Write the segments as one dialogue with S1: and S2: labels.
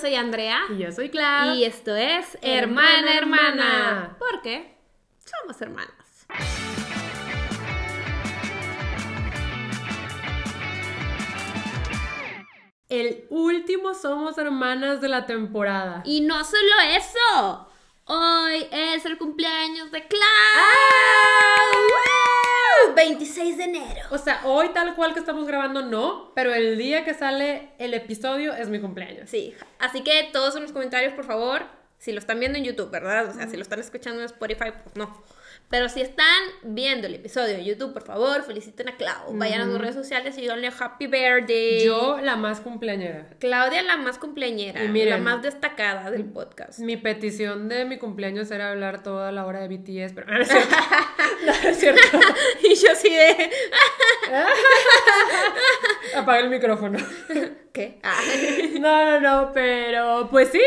S1: soy Andrea.
S2: Y yo soy Clau.
S1: Y esto es Hermana Hermana. ¿Por qué? Somos hermanas.
S2: El último Somos Hermanas de la temporada.
S1: Y no solo eso. Hoy es el cumpleaños de Clau.
S2: ¡Ah!
S1: 26 de enero.
S2: O sea, hoy tal cual que estamos grabando no, pero el día que sale el episodio es mi cumpleaños.
S1: Sí, así que todos en los comentarios, por favor, si lo están viendo en YouTube, ¿verdad? O sea, si lo están escuchando en Spotify, pues no. Pero si están viendo el episodio en YouTube, por favor, feliciten a Clau. Vayan a sus redes sociales y díganle Happy Birthday.
S2: Yo, la más cumpleañera.
S1: Claudia, la más cumpleañera,
S2: Y miren,
S1: la más destacada del podcast.
S2: Mi petición de mi cumpleaños era hablar toda la hora de BTS, pero no es cierto. No, es cierto.
S1: y yo así de...
S2: Apaga el micrófono.
S1: ¿Qué? Ah.
S2: No, no, no, pero pues sí.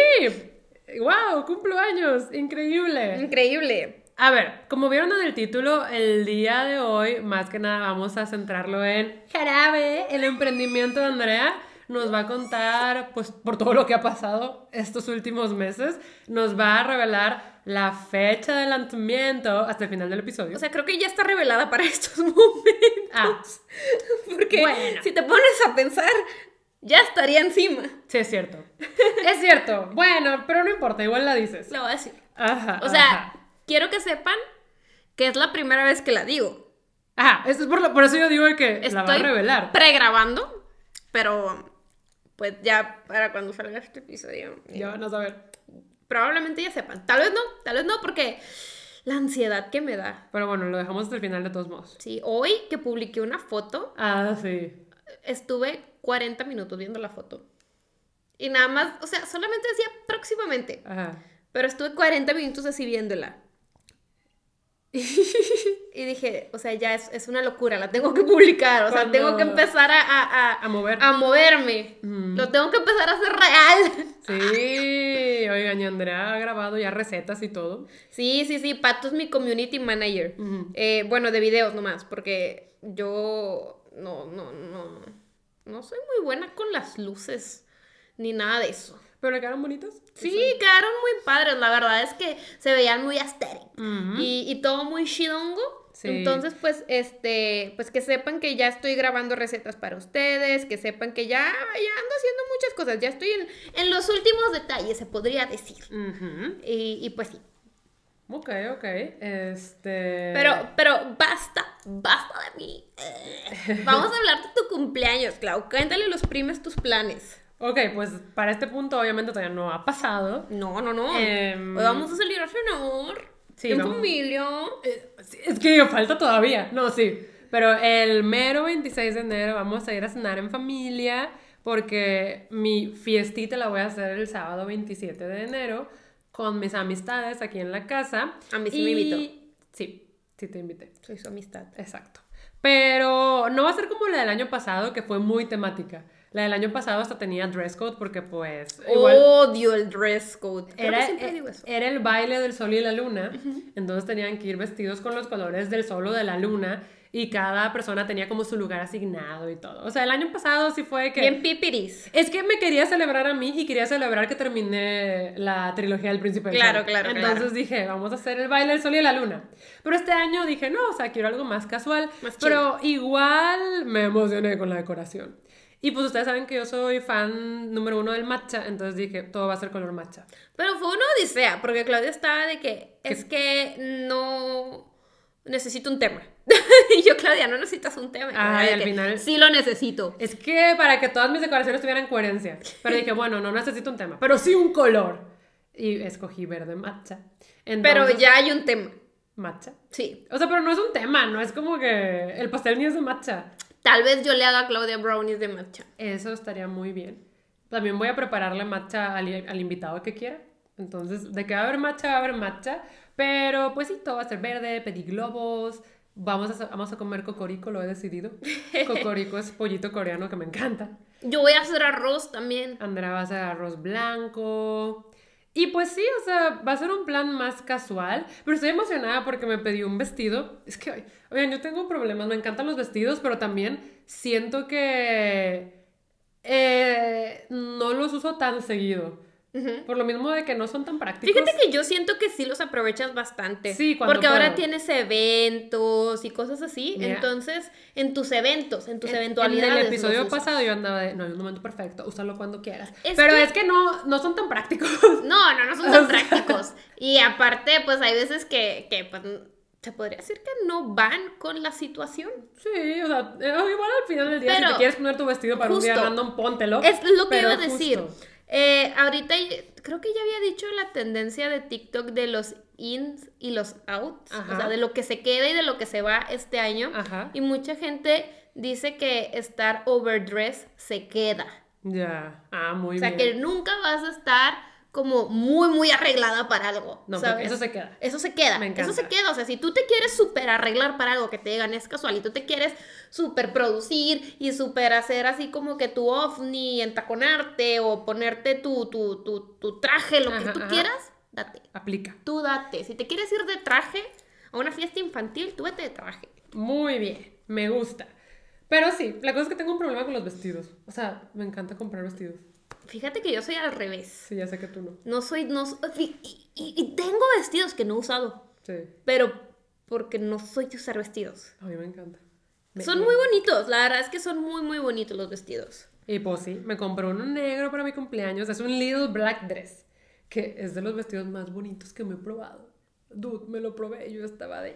S2: ¡Wow! Cumplo años. Increíble.
S1: Increíble.
S2: A ver, como vieron en el título, el día de hoy, más que nada, vamos a centrarlo en Jarabe, el emprendimiento de Andrea. Nos va a contar, pues, por todo lo que ha pasado estos últimos meses. Nos va a revelar la fecha de lanzamiento hasta el final del episodio.
S1: O sea, creo que ya está revelada para estos momentos.
S2: ah,
S1: Porque
S2: Bueno.
S1: si te pones a pensar, ya estaría encima.
S2: sí, es cierto. es cierto. Bueno, pero no importa, igual la dices.
S1: Lo voy a decir.
S2: Ajá.
S1: O sea,
S2: ajá.
S1: Quiero que sepan que es la primera vez que la digo.
S2: Ajá, eso es por, lo- por eso yo digo que la va a
S1: Estoy
S2: revelar.
S1: pregrabando, pero pues ya para cuando salga este episodio. eh,
S2: Ya van a saber.
S1: Probablemente ya sepan. Tal vez no, tal vez no, porque la ansiedad que me da.
S2: Pero bueno, lo dejamos hasta el final de todos modos.
S1: Sí, hoy que publiqué una foto,
S2: Ah, sí.
S1: estuve 40 minutos viendo la foto. Y nada más, o sea, solamente decía próximamente.
S2: Ajá.
S1: Pero estuve 40 minutos así viéndola. y dije, o sea, ya es, es una locura, la tengo que publicar. O sea,
S2: Cuando-
S1: tengo que empezar a, a, a-
S2: A mover.
S1: a moverme.
S2: Ujú.
S1: Lo tengo que empezar a hacer real.
S2: Sí, oigan, y Andrea ha grabado ya recetas y todo.
S1: Sí, sí, sí, Pato es mi community manager. Eh, bueno, de videos nomás, porque yo no, no, no, no soy muy buena con las luces, ni nada de eso.
S2: ¿Pero le quedaron bonitas?
S1: Sí, quedaron muy padres, la verdad es que se veían muy aesthetic y, y todo muy shidongo.
S2: Sí.
S1: Entonces, pues, este, pues que sepan que ya estoy grabando recetas para ustedes, que sepan que ya, ya ando haciendo muchas cosas, ya estoy en, en los últimos detalles, se podría decir. Y, y pues sí.
S2: Ok, ok. Este.
S1: Pero, pero basta, basta de mí. Eh, Vamos a hablar de tu cumpleaños, Clau. Cuéntale a los primes tus planes.
S2: Ok, pues para este punto obviamente todavía no ha pasado.
S1: No, no, no.
S2: Em,
S1: Hoy vamos a salir a cenar.
S2: Sí,
S1: en
S2: vamos-
S1: familia.
S2: Eh, Es que falta todavía. No, sí. Pero el mero 26 de enero vamos a ir a cenar en familia porque mi fiestita la voy a hacer el sábado 27 de enero con mis amistades aquí en la casa.
S1: A mí sí me invitó.
S2: Sí, sí te invité.
S1: Soy su amistad.
S2: Exacto. Pero no va a ser como la del año pasado, que fue muy temática. La del año pasado hasta tenía dress code porque pues igual
S1: Odio el dress code.
S2: Era,
S1: digo eso.
S2: era el baile del sol y la luna, entonces tenían que ir vestidos con los colores del sol o de la luna y cada persona tenía como su lugar asignado y todo. O sea, el año pasado sí fue que...
S1: Bien pipiris.
S2: Es que me quería celebrar a mí y quería celebrar que terminé la trilogía del príncipe del
S1: Claro,
S2: Sol.
S1: claro,
S2: Entonces
S1: claro.
S2: dije, vamos a hacer el baile del sol y la luna. Pero este año dije, no, o sea, quiero algo más casual.
S1: Más
S2: pero igual me emocioné con la decoración. Y pues ustedes saben que yo soy fan número uno del matcha, entonces dije, todo va a ser color matcha.
S1: Pero fue una odisea, porque Claudia estaba de que es que no necesito un tema. y yo, Claudia, no necesitas un tema.
S2: Ay, al
S1: que,
S2: final-
S1: Sí lo necesito.
S2: Es que para que todas mis decoraciones tuvieran coherencia. Pero dije, bueno, no necesito un tema, pero sí un color. Y escogí verde matcha.
S1: Pero
S2: Entonces,
S1: ya hay un tema.
S2: Matcha.
S1: Sí.
S2: O sea, pero no es un tema, no es como que el pastel ni es de matcha.
S1: Tal vez yo le haga Claudia brownies de matcha.
S2: Eso estaría muy bien. También voy a prepararle matcha al, al invitado que quiera. Entonces, de que va a haber matcha, va a haber matcha. Pero pues sí, todo va a ser verde, pedí globos. Vamos a, vamos a comer cocorico, lo he decidido. Cocorico es pollito coreano que me encanta.
S1: Yo voy a hacer arroz también.
S2: Andrea va a hacer arroz blanco. Y pues sí, o sea, va a ser un plan más casual. Pero estoy emocionada porque me pedí un vestido. Es que, oigan, yo tengo problemas. Me encantan los vestidos, pero también siento que eh, no los uso tan seguido. Por lo mismo de que no son tan prácticos.
S1: Fíjate que yo siento que sí los aprovechas bastante.
S2: Sí, cuando
S1: Porque ahora tienes eventos y cosas así. Entonces, en tus eventos, en tus
S2: En-
S1: eventualidades.
S2: En el episodio pasado yo andaba de, no, hay un momento perfecto, úsalo cuando quieras.
S1: Es
S2: Pero
S1: que-
S2: es que no, no son tan prácticos.
S1: No, no, no son tan prácticos. Y aparte, pues hay veces que, que pues, se podría decir que no van con la situación.
S2: Sí, o sea, eh, igual al final del día,
S1: Pero,
S2: si te quieres poner tu vestido para un día random, póntelo.
S1: Es lo que
S2: pero
S1: iba a decir.
S2: justo.
S1: Eh, ahorita creo que ya había dicho la tendencia de TikTok de los ins y los outs.
S2: Ajá.
S1: O sea, de lo que se queda y de lo que se va este año.
S2: Ajá.
S1: Y mucha gente dice que estar overdress se queda.
S2: Ya, ah, muy
S1: o sea,
S2: bien.
S1: que nunca vas a estar como muy, muy arreglada para algo.
S2: No,
S1: ¿sabes?
S2: eso se queda.
S1: Eso se queda.
S2: Me
S1: Eso se
S2: encanta.
S1: queda. O sea, si tú te quieres súper arreglar para algo que te digan es casual y tú te quieres súper producir y súper hacer así como que tu ovni, entaconarte o ponerte tu, tu, tu, tu traje, lo que tú
S2: ajá.
S1: quieras, date.
S2: Aplica.
S1: Tú date. Si te quieres ir de traje a una fiesta infantil, tú vete de traje.
S2: Muy bien, me gusta. Pero sí, la cosa es que tengo un problema con los vestidos. O sea, me encanta comprar vestidos.
S1: Fíjate que yo soy al revés.
S2: Sí, ya sé que tú no.
S1: No soy, no y, y- y tengo vestidos que no he usado,
S2: Sí,
S1: pero porque no soy de usar vestidos.
S2: a mí me encanta. Me-
S1: Son
S2: me-
S1: muy bonitos, la verdad es que son muy, muy bonitos los vestidos.
S2: Y pues sí, me compré uno negro para mi cumpleaños. Es un Little Black Dress, que es de los vestidos más bonitos que me he probado. Dude, me lo probé yo estaba de...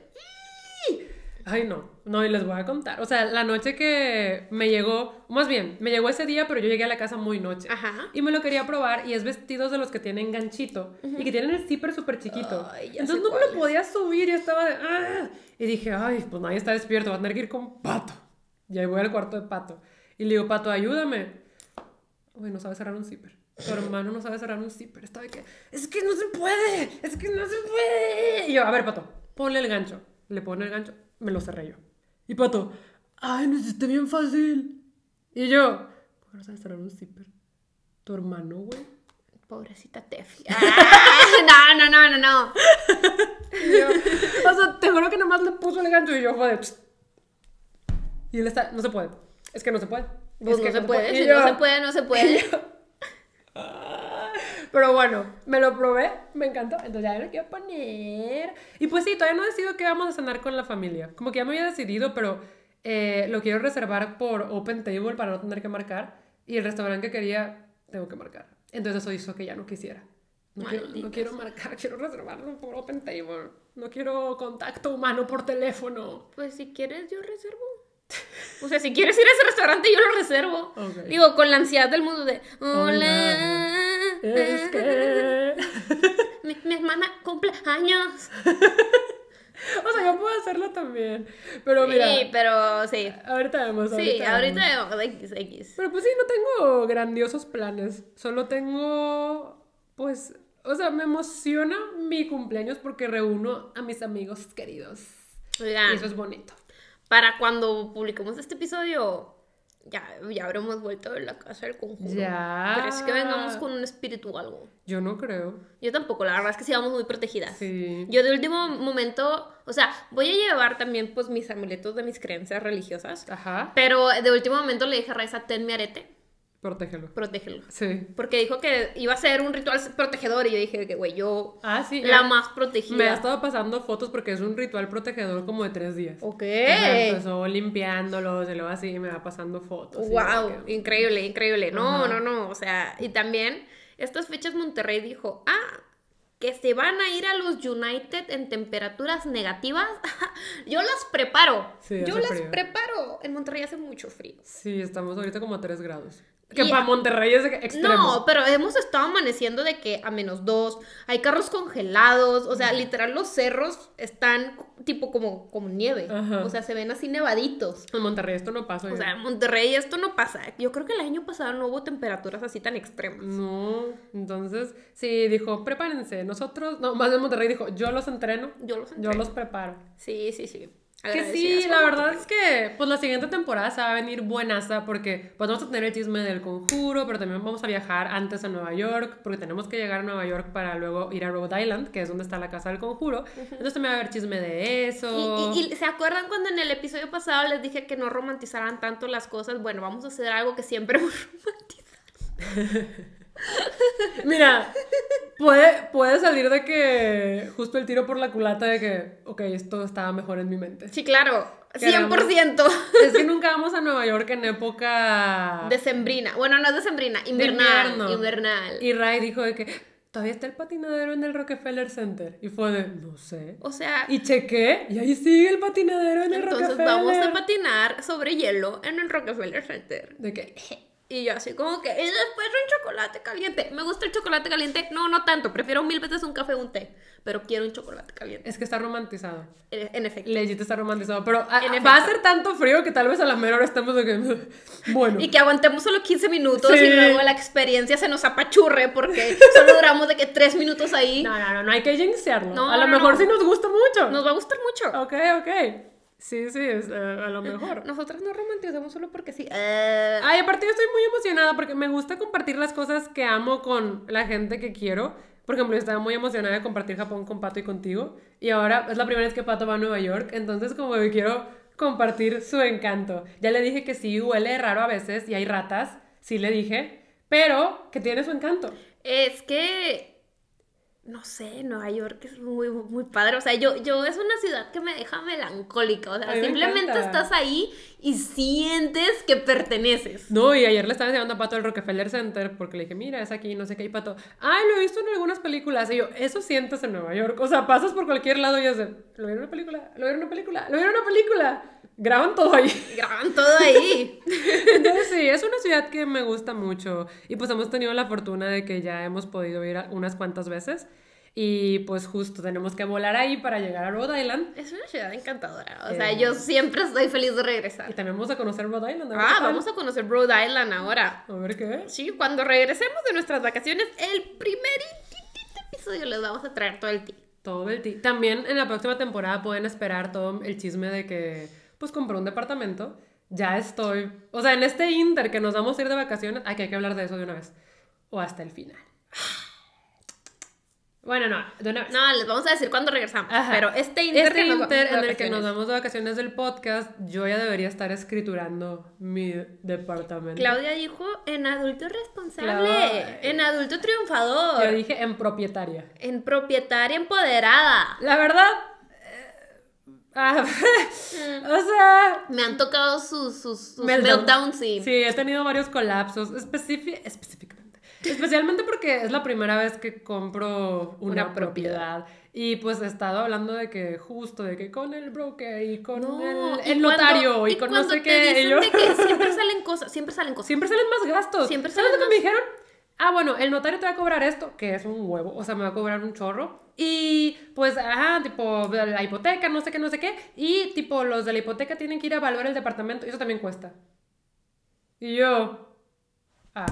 S2: "Ih". Ay, no, no, y les voy a contar. O sea, la noche que me llegó, más bien, me llegó ese día, pero yo llegué a la casa muy noche.
S1: Ajá.
S2: Y me lo quería probar y es vestidos de los que tienen ganchito y que tienen el zipper súper chiquito.
S1: Ay, ya
S2: Entonces no me lo podía subir y estaba de... "Ah". Y dije, ay, pues nadie está despierto, va a tener que ir con Pato. Y ahí voy al cuarto de Pato. Y le digo, Pato, ayúdame. Uy, no sabe cerrar un zipper. Tu hermano no sabe cerrar un zipper. Estaba de que, es que no se puede, es que no se puede. Y yo, a ver, Pato, ponle el gancho. Le pone el gancho, me lo cerré yo. Y Pato, ay, no hiciste bien fácil. Y yo, ¿por qué no sabes cerrar un zipper? Tu hermano, güey.
S1: Pobrecita Tefi. Ah, no, no, no, no, no.
S2: Yo, o sea, te juro que nomás le puso el gancho y yo de... "Psst". Y él está, no se puede. Es que no se puede.
S1: Pues
S2: Es
S1: no
S2: que
S1: se puede,
S2: Y
S1: si
S2: yo,
S1: no se puede, no se puede.
S2: Pero bueno, me lo probé, me encantó, entonces ya lo quiero poner. Y pues sí, todavía no he decidido qué vamos a cenar con la familia. Como que ya me había decidido, pero eh, lo quiero reservar por Open Table para no tener que marcar. Y el restaurante que quería, tengo que marcar. Entonces eso hizo que ya no quisiera. No quiero, no quiero marcar, quiero reservarlo por Open Table. No quiero contacto humano por teléfono.
S1: Pues si quieres, yo reservo. O sea, si quieres ir a ese restaurante, yo lo reservo.
S2: Ok.
S1: Digo, con la ansiedad del mundo de. Hola.
S2: Hola. Es que...
S1: Mi, mi hermana cumple años.
S2: O sea, yo puedo hacerlo también. Pero mira,
S1: Sí, pero sí.
S2: ahorita vemos.
S1: Sí,
S2: vemos.
S1: ahorita vemos X, X.
S2: Pero pues sí, no tengo grandiosos planes. Solo tengo, pues, o sea, me emociona mi cumpleaños porque reúno a mis amigos queridos.
S1: Oigan,
S2: Y eso es bonito.
S1: para cuando publiquemos este episodio, ya, ya habremos vuelto de la casa del conjuro.
S2: Ya.
S1: Pero es que vengamos con un espíritu o algo.
S2: Yo no creo.
S1: Yo tampoco, la verdad es que sí vamos muy protegidas.
S2: Sí.
S1: Yo de último momento, o sea, voy a llevar también pues mis amuletos de mis creencias religiosas.
S2: Ajá.
S1: Pero de último momento le dije a Raiza, ten mi arete,
S2: Protégelo.
S1: protégelo.
S2: Sí.
S1: Porque dijo que iba a ser un ritual protegedor y yo dije que, güey, yo
S2: Ah, sí.
S1: la más protegida.
S2: Me ha estado pasando fotos porque es un ritual protegedor como de tres días.
S1: Ok.
S2: Ajá, empezó limpiándolos y luego así y me va pasando fotos.
S1: Wow,
S2: que-
S1: increíble, increíble. No,
S2: Ajá.
S1: no, no. O sea, y también estas fechas Monterrey dijo, ah, que se van a ir a los United en temperaturas negativas. Yo las preparo.
S2: Sí,
S1: Yo las
S2: frío.
S1: preparo. En Monterrey hace mucho frío.
S2: Sí, estamos ahorita como a 3 grados. Que
S1: Y-
S2: para Monterrey es extremo.
S1: No, pero hemos estado amaneciendo de que a menos dos, hay carros congelados, o sea, literal los cerros están tipo como, como nieve,
S2: Ajá.
S1: o sea, se ven así nevaditos.
S2: En Monterrey esto no pasa.
S1: O
S2: ya.
S1: sea, en Monterrey esto no pasa. Yo creo que el año pasado no hubo temperaturas así tan extremas.
S2: No, entonces, sí, dijo, prepárense, nosotros, no, más bien Monterrey dijo, yo los entreno,
S1: Yo los
S2: yo
S1: entreno.
S2: los preparo.
S1: Sí, sí, sí.
S2: Que sí, la verdad es que pues la siguiente temporada se va a venir buenaza porque pues vamos a tener el chisme del conjuro, pero también vamos a viajar antes a Nueva York porque tenemos que llegar a Nueva York para luego ir a Rhode Island, que es donde está la casa del conjuro. Entonces también va a haber chisme de eso.
S1: Y, y- y ¿se acuerdan cuando en el episodio pasado les dije que no romantizaran tanto las cosas? Bueno, vamos a hacer algo que siempre hemos romantizado.
S2: Mira, puede, puede salir de que justo el tiro por la culata de que, ok, esto estaba mejor en mi mente.
S1: Sí, claro,
S2: Queremos-
S1: 100%.
S2: Es que nunca vamos a Nueva York en época
S1: Decembrina. Bueno, no es decembrina,
S2: de
S1: invernal. Invernal.
S2: Y Ray dijo de que todavía está el patinadero en el Rockefeller Center. Y fue de, no sé.
S1: O sea,
S2: Y chequé, y ahí sigue el patinadero en el
S1: entonces
S2: Rockefeller.
S1: vamos a patinar sobre hielo en el Rockefeller Center.
S2: De que,
S1: Y yo así como que, y después un chocolate caliente. Me gusta el chocolate caliente. No, no tanto. Prefiero mil veces un café o un té. Pero quiero un chocolate caliente.
S2: es que está romantizado.
S1: En, en efecto.
S2: Legit está romantizado. Pero a- va a ser tanto frío que tal vez a la mera hora estemos de que, bueno.
S1: Y que aguantemos solo 15 minutos
S2: Sí.
S1: y luego la experiencia se nos apachurre porque solo duramos de que 3 minutos ahí.
S2: No, no, no, no hay que jinxearlo.
S1: No,
S2: a lo
S1: no,
S2: mejor
S1: no.
S2: sí nos gusta mucho.
S1: Nos va a gustar mucho.
S2: Ok, ok. Sí, sí, es, eh, a lo mejor.
S1: Nosotras no romantizamos solo porque sí. Eh,
S2: Ay, aparte yo estoy muy emocionada porque me gusta compartir las cosas que amo con la gente que quiero. Por ejemplo, estaba muy emocionada de compartir Japón con Pato y contigo. Y ahora es la primera vez que Pato va a Nueva York. Entonces como que quiero compartir su encanto. Ya le dije que sí, huele raro a veces y hay ratas. Sí le dije. Pero que tiene su encanto.
S1: Es que. No sé, Nueva York es muy, muy padre. O sea, yo, yo es una ciudad que me deja melancólica. O sea, simplemente
S2: encanta.
S1: estás ahí y sientes que perteneces.
S2: No, y ayer le estaba enseñando a Pato el Rockefeller Center porque le dije, mira, es aquí, no sé qué, y Pato, ay, lo he visto en algunas películas. Y yo, eso sientes en Nueva York. O sea, pasas por cualquier lado y es de, lo vieron en una película, lo vieron en una película, lo vieron en una película. Graban todo ahí.
S1: Graban todo ahí.
S2: Entonces sí, es una ciudad que me gusta mucho. Y pues hemos tenido la fortuna de que ya hemos podido ir unas cuantas veces. Y pues justo tenemos que volar ahí para llegar a Rhode Island.
S1: Es una ciudad encantadora. O sea,
S2: Eh.
S1: yo siempre estoy feliz de
S2: Y
S1: regresar.
S2: también vamos a conocer Rhode Island.
S1: Ah,
S2: tal.
S1: vamos a conocer Rhode Island ahora.
S2: A ver qué.
S1: Sí, cuando regresemos de nuestras vacaciones, el primer episodio les vamos a traer todo el tip.
S2: Todo el ti. También en la próxima temporada pueden esperar todo el chisme de que, pues, compró un departamento. Ya estoy. O sea, en este inter que nos vamos a ir de vacaciones, ay, que hay que hablar de eso de una vez. O hasta el final. Bueno, no, de una vez.
S1: No, les vamos a decir cuándo regresamos.
S2: Ajá.
S1: Pero este inter,
S2: Este
S1: que nos
S2: inter en el que nos vamos de vacaciones del podcast, yo ya debería estar escriturando mi departamento.
S1: Claudia dijo en adulto responsable, en adulto triunfador,
S2: Yo dije en propietaria.
S1: en propietaria empoderada.
S2: La verdad. eh, ah, o sea,
S1: Me han tocado sus, sus, sus
S2: Meltdown.
S1: meltdowns, sí.
S2: Sí, he tenido varios colapsos, específicamente. Especialmente porque es la primera vez que compro una,
S1: Una
S2: propiedad. Y pues he estado hablando de que justo, de que con el broker y con
S1: No,
S2: el, el
S1: cuando-
S2: notario y,
S1: y
S2: con no sé qué. y yo-
S1: que siempre salen cosas, siempre salen cosas.
S2: Siempre salen más gastos.
S1: Siempre
S2: ¿Sabes
S1: salen
S2: lo que me
S1: más-
S2: dijeron? Ah, bueno, el notario te va a cobrar esto, que es un huevo, o sea, me va a cobrar un chorro. Y pues, ajá, tipo, la hipoteca, no sé qué, no sé qué. Y tipo, los de la hipoteca tienen que ir a evaluar el departamento, y eso también cuesta. Y yo, ah,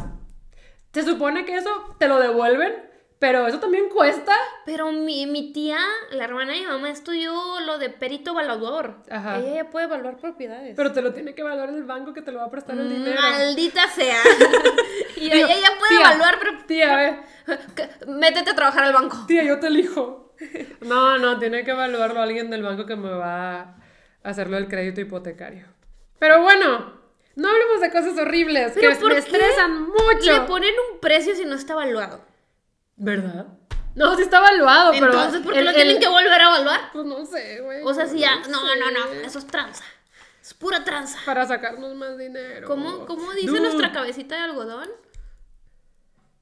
S2: se supone que eso te lo devuelven, pero eso también cuesta.
S1: Pero mi, mi tía, la hermana de mi mamá, estudió lo de perito evaluador.
S2: Ajá.
S1: Ella ya puede evaluar propiedades.
S2: Pero te lo tiene que evaluar el banco que te lo va a prestar el dinero.
S1: Maldita sea. y
S2: Digo,
S1: ella ya puede
S2: tía,
S1: evaluar, pero
S2: Tía,
S1: métete a trabajar al banco.
S2: Tía, yo te elijo. No, no, tiene que evaluarlo alguien del banco que me va a hacerlo el crédito hipotecario. Pero bueno, no hablemos de cosas horribles
S1: ¿Pero
S2: que
S1: por
S2: me
S1: qué
S2: estresan mucho.
S1: Le ponen un precio si no está evaluado.
S2: ¿Verdad? No, sí está evaluado, pero.
S1: Entonces, ¿por qué
S2: el-
S1: lo tienen que volver a evaluar?
S2: Pues no sé, güey.
S1: O sea, si ya.
S2: no
S1: No, no. Eso es tranza. Es pura tranza.
S2: Para sacarnos más dinero.
S1: ¿Cómo, cómo dice
S2: Dude.
S1: nuestra cabecita de algodón?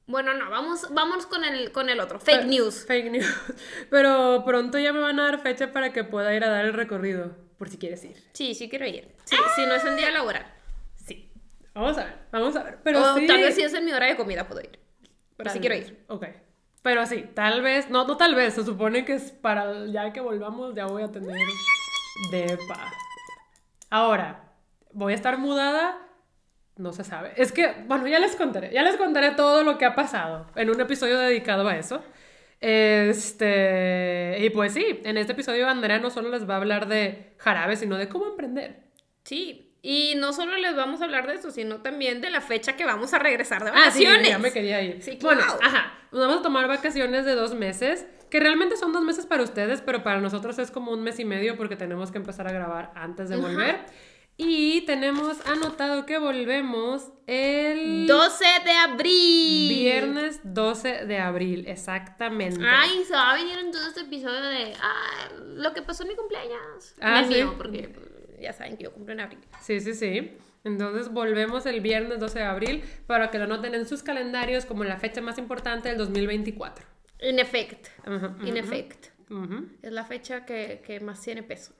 S1: Bueno, no, vamos, vamos con el, con el otro. Fake news.
S2: Fake news. Pero pronto ya me van a dar fecha para que pueda ir a dar el recorrido, por si quieres ir.
S1: Sí, sí quiero ir. Sí, si no es en día laboral.
S2: Vamos a ver, vamos a ver. Pero
S1: o
S2: sí.
S1: tal vez si es en mi hora de comida puedo ir. Pero sí quiero ir.
S2: Ok. Pero sí, tal vez, no, no tal vez, se supone que es para ya que volvamos, ya voy a tener depa. Ahora, voy a estar mudada, no se sabe. Es que, bueno, ya les contaré, ya les contaré todo lo que ha pasado en un episodio dedicado a eso. Este, y pues sí, en este episodio Andrea no solo les va a hablar de jarabe, sino de cómo emprender.
S1: Sí, y no solo les vamos a hablar de eso, sino también de la fecha que vamos a regresar de
S2: Ah, sí,
S1: vacaciones.
S2: ya me quería ir.
S1: Sí,
S2: Bueno,
S1: claro.
S2: ajá, nos vamos a tomar vacaciones de dos meses, que realmente son dos meses para ustedes, pero para nosotros es como un mes y medio porque tenemos que empezar a grabar antes de volver. Y tenemos anotado que volvemos el
S1: 12 de abril.
S2: viernes 12 de abril, exactamente.
S1: Ay, se va a venir entonces este episodio de ah, lo que pasó en mi cumpleaños.
S2: Ah, sí.
S1: mío, porque ya saben que yo cumplo en abril.
S2: Sí, sí, sí. Entonces volvemos el viernes 12 de abril para que lo noten en sus calendarios como la fecha más importante del 2024.
S1: En efecto. En efecto. Es la fecha que, que más tiene peso.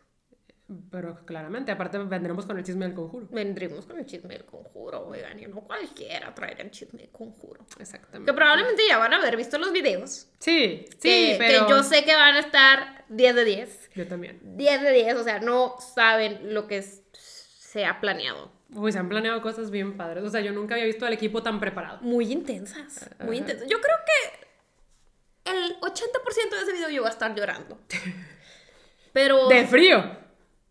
S2: Pero claramente, aparte vendremos con el chisme del conjuro.
S1: Vendremos con el chisme del conjuro, oigan, y no cualquiera traer el chisme del conjuro.
S2: Exactamente.
S1: Que probablemente ya van a haber visto los videos.
S2: Sí, sí,
S1: que,
S2: pero...
S1: que yo sé que van a estar 10 de 10.
S2: Yo también.
S1: 10 de 10, o sea, no saben lo que se ha planeado.
S2: Uy, se han planeado cosas bien padres. O sea, yo nunca había visto al equipo tan preparado.
S1: Muy intensas, muy intensas. Yo creo que el 80% de ese video yo voy a estar llorando. Pero...
S2: ¡De frío!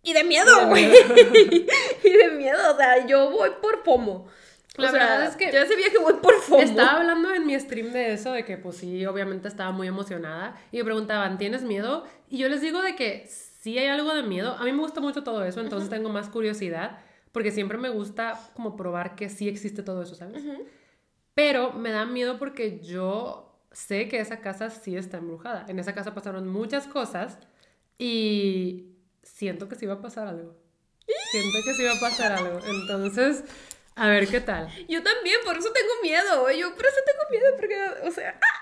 S1: Y de miedo, güey. y de miedo, o sea, yo voy por FOMO.
S2: La
S1: o sea,
S2: verdad es que
S1: yo ese viaje voy por FOMO.
S2: Estaba hablando en mi stream de eso, de que pues sí, obviamente estaba muy emocionada. Y me preguntaban, ¿tienes miedo? Y yo les digo de que sí hay algo de miedo. A mí me gusta mucho todo eso, entonces tengo más curiosidad. Porque siempre me gusta como probar que sí existe todo eso, ¿sabes? Pero me da miedo porque yo sé que esa casa sí está embrujada. En esa casa pasaron muchas cosas y siento que sí va a pasar algo. Siento que sí va a pasar algo. Entonces, a ver qué tal.
S1: Yo también, por eso tengo miedo. Yo por eso tengo miedo, porque, o sea... ¡ah!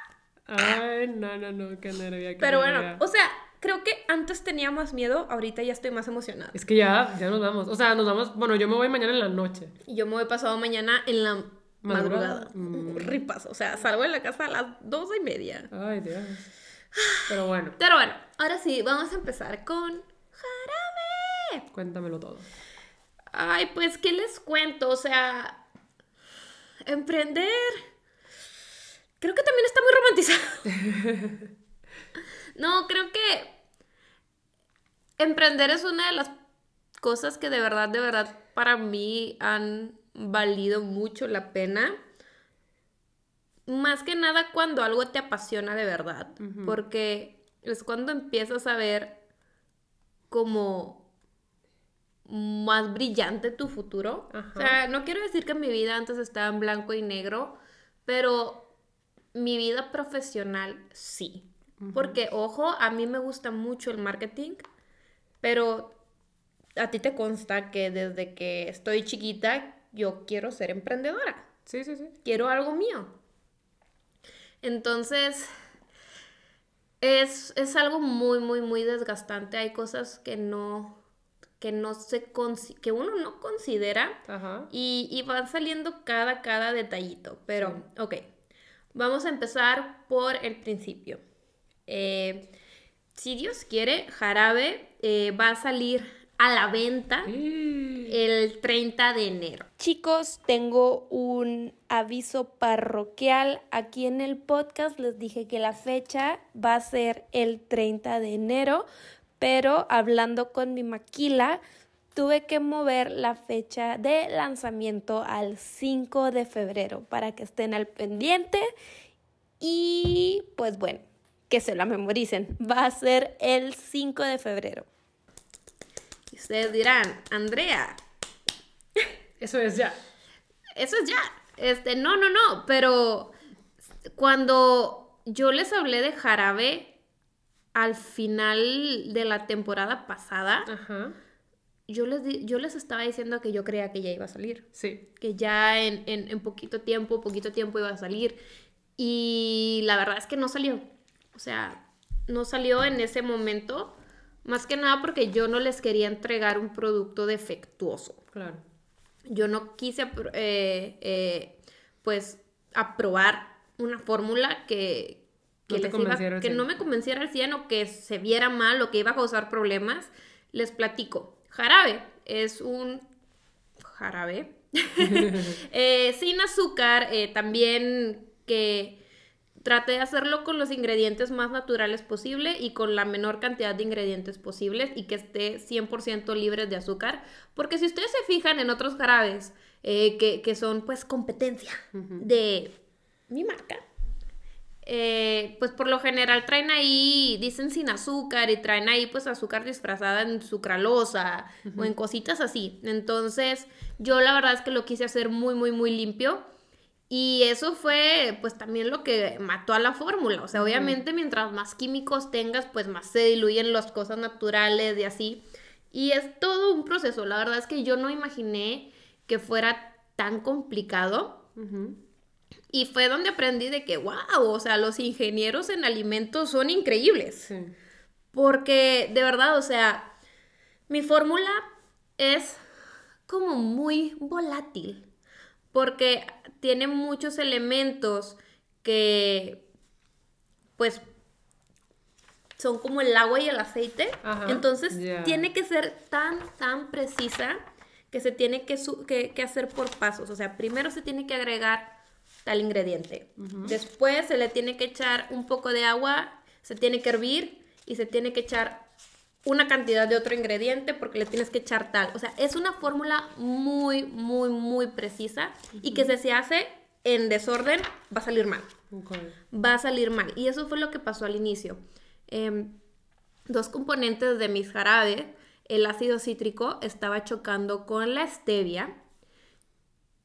S2: Ay, no, no, no, qué nervia. qué
S1: Pero bueno,
S2: nervia.
S1: o sea, creo que antes tenía más miedo, ahorita ya estoy más emocionada.
S2: Es que ya, ya nos vamos. O sea, nos vamos. Bueno, yo me voy mañana en la noche.
S1: Y yo me voy pasado mañana en la
S2: ¿Madrugada?
S1: madrugada.
S2: Mm.
S1: Ripas, o sea, salgo de la casa a las doce y media.
S2: Ay, Dios. Pero bueno,
S1: Pero bueno, ahora sí, vamos a empezar con jarabe.
S2: cuéntamelo todo.
S1: Ay, pues, ¿qué les cuento? O sea, emprender. Creo que también está muy romantizado. no, creo que emprender es una de las cosas que de verdad, de verdad, para mí han valido mucho la pena. Más que nada cuando algo te apasiona de verdad, porque es cuando empiezas a ver como más brillante tu futuro.
S2: Ajá.
S1: O sea, no quiero decir que mi vida antes estaba en blanco y negro, pero mi vida profesional sí. Porque, ojo, a mí me gusta mucho el marketing, pero a ti te consta que desde que estoy chiquita yo quiero ser emprendedora,
S2: Sí, sí, sí.
S1: quiero algo mío. Entonces, es, es algo muy, muy, muy desgastante. Hay cosas que no, que no se, que uno no considera
S2: Ajá.
S1: y, y van saliendo cada, cada detallito. Pero, ok, vamos a empezar por el principio. Eh, si Dios quiere, Jarabe eh, va a salir a la venta
S2: Y-
S1: el 30 de enero. Chicos, tengo un aviso parroquial aquí en el podcast. Les dije que la fecha va a ser el 30 de enero, pero hablando con mi maquila, tuve que mover la fecha de lanzamiento al 5 de febrero para que estén al pendiente. Y pues bueno, que se la memoricen. Va a ser el 5 de febrero. Ustedes dirán, Andrea,
S2: Eso es ya.
S1: eso es ya. Este, no, no, no, pero cuando yo les hablé de jarabe al final de la temporada pasada,
S2: Ajá.
S1: yo les, di- yo les estaba diciendo que yo creía que ya iba a salir.
S2: Sí.
S1: Que ya en, en, en poquito tiempo, poquito tiempo iba a salir. Y la verdad es que no salió. O sea, no salió en ese momento. Más que nada porque yo no les quería entregar un producto defectuoso.
S2: Claro.
S1: Yo no quise, eh, eh, pues, aprobar una fórmula que, que,
S2: No
S1: les iba-
S2: convenciera al
S1: que
S2: 100.
S1: no me convenciera al 100 o que se viera mal o que iba a causar problemas. Les platico. Jarabe es un jarabe eh, sin azúcar, también que Traté de hacerlo con los ingredientes más naturales posible y con la menor cantidad de ingredientes posibles y que esté 100% libre de azúcar. Porque si ustedes se fijan en otros jarabes eh, que, son pues competencia de mi marca, eh, pues por lo general traen ahí, dicen sin azúcar y traen ahí pues azúcar disfrazada en sucralosa o en cositas así. Entonces yo la verdad es que lo quise hacer muy, muy, muy limpio. Y eso fue pues también lo que mató a la fórmula. O sea, obviamente mientras más químicos tengas, pues más se diluyen las cosas naturales y así. Y es todo un proceso. La verdad es que yo no imaginé que fuera tan complicado. Y fue donde aprendí de que, wow, o sea, los ingenieros en alimentos son increíbles. Porque de verdad, o sea, mi fórmula es como muy volátil. Porque tiene muchos elementos que, pues, son como el agua y el aceite. Entonces, tiene que ser tan, tan precisa que se tiene que, que hacer por pasos. O sea, primero se tiene que agregar tal ingrediente. Después se le tiene que echar un poco de agua, se tiene que hervir y se tiene que echar una cantidad de otro ingrediente porque le tienes que echar tal. O sea, es una fórmula muy, muy, muy precisa y que si se hace en desorden va a salir mal. Va a salir mal. Y eso fue lo que pasó al inicio. Em, dos componentes de mis jarabes, el ácido cítrico estaba chocando con la stevia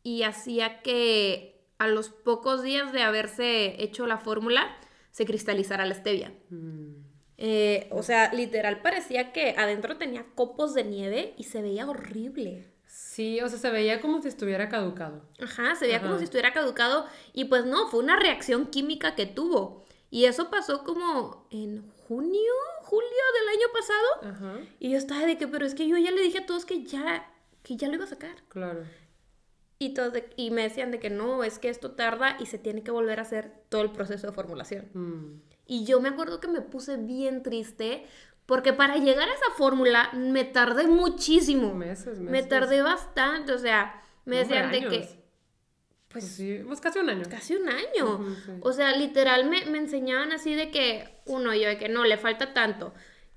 S1: y hacía que a los pocos días de haberse hecho la fórmula, se cristalizara la stevia. Mm. Eh, o sea, literal parecía que adentro tenía copos de nieve y se veía horrible.
S2: Sí, o sea, se veía como si estuviera caducado.
S1: Ajá, se veía como si estuviera caducado y pues no, fue una reacción química que tuvo. Y eso pasó como en junio, julio del año pasado. Ajá. Y yo estaba de que, pero es que yo ya le dije a todos que ya, que ya lo iba a sacar.
S2: Claro.
S1: Y, todo y me decían de que no, es que esto tarda y se tiene que volver a hacer todo el proceso de formulación. Mm. Y yo me acuerdo que me puse bien triste porque para llegar a esa fórmula me tardé muchísimo.
S2: Meses, meses.
S1: Me tardé bastante, o sea, me decían de que...
S2: Pues, pues, sí, pues casi un año.
S1: Casi un año. O sea, literal me, me enseñaban así de que, uno, yo de que no, le falta tanto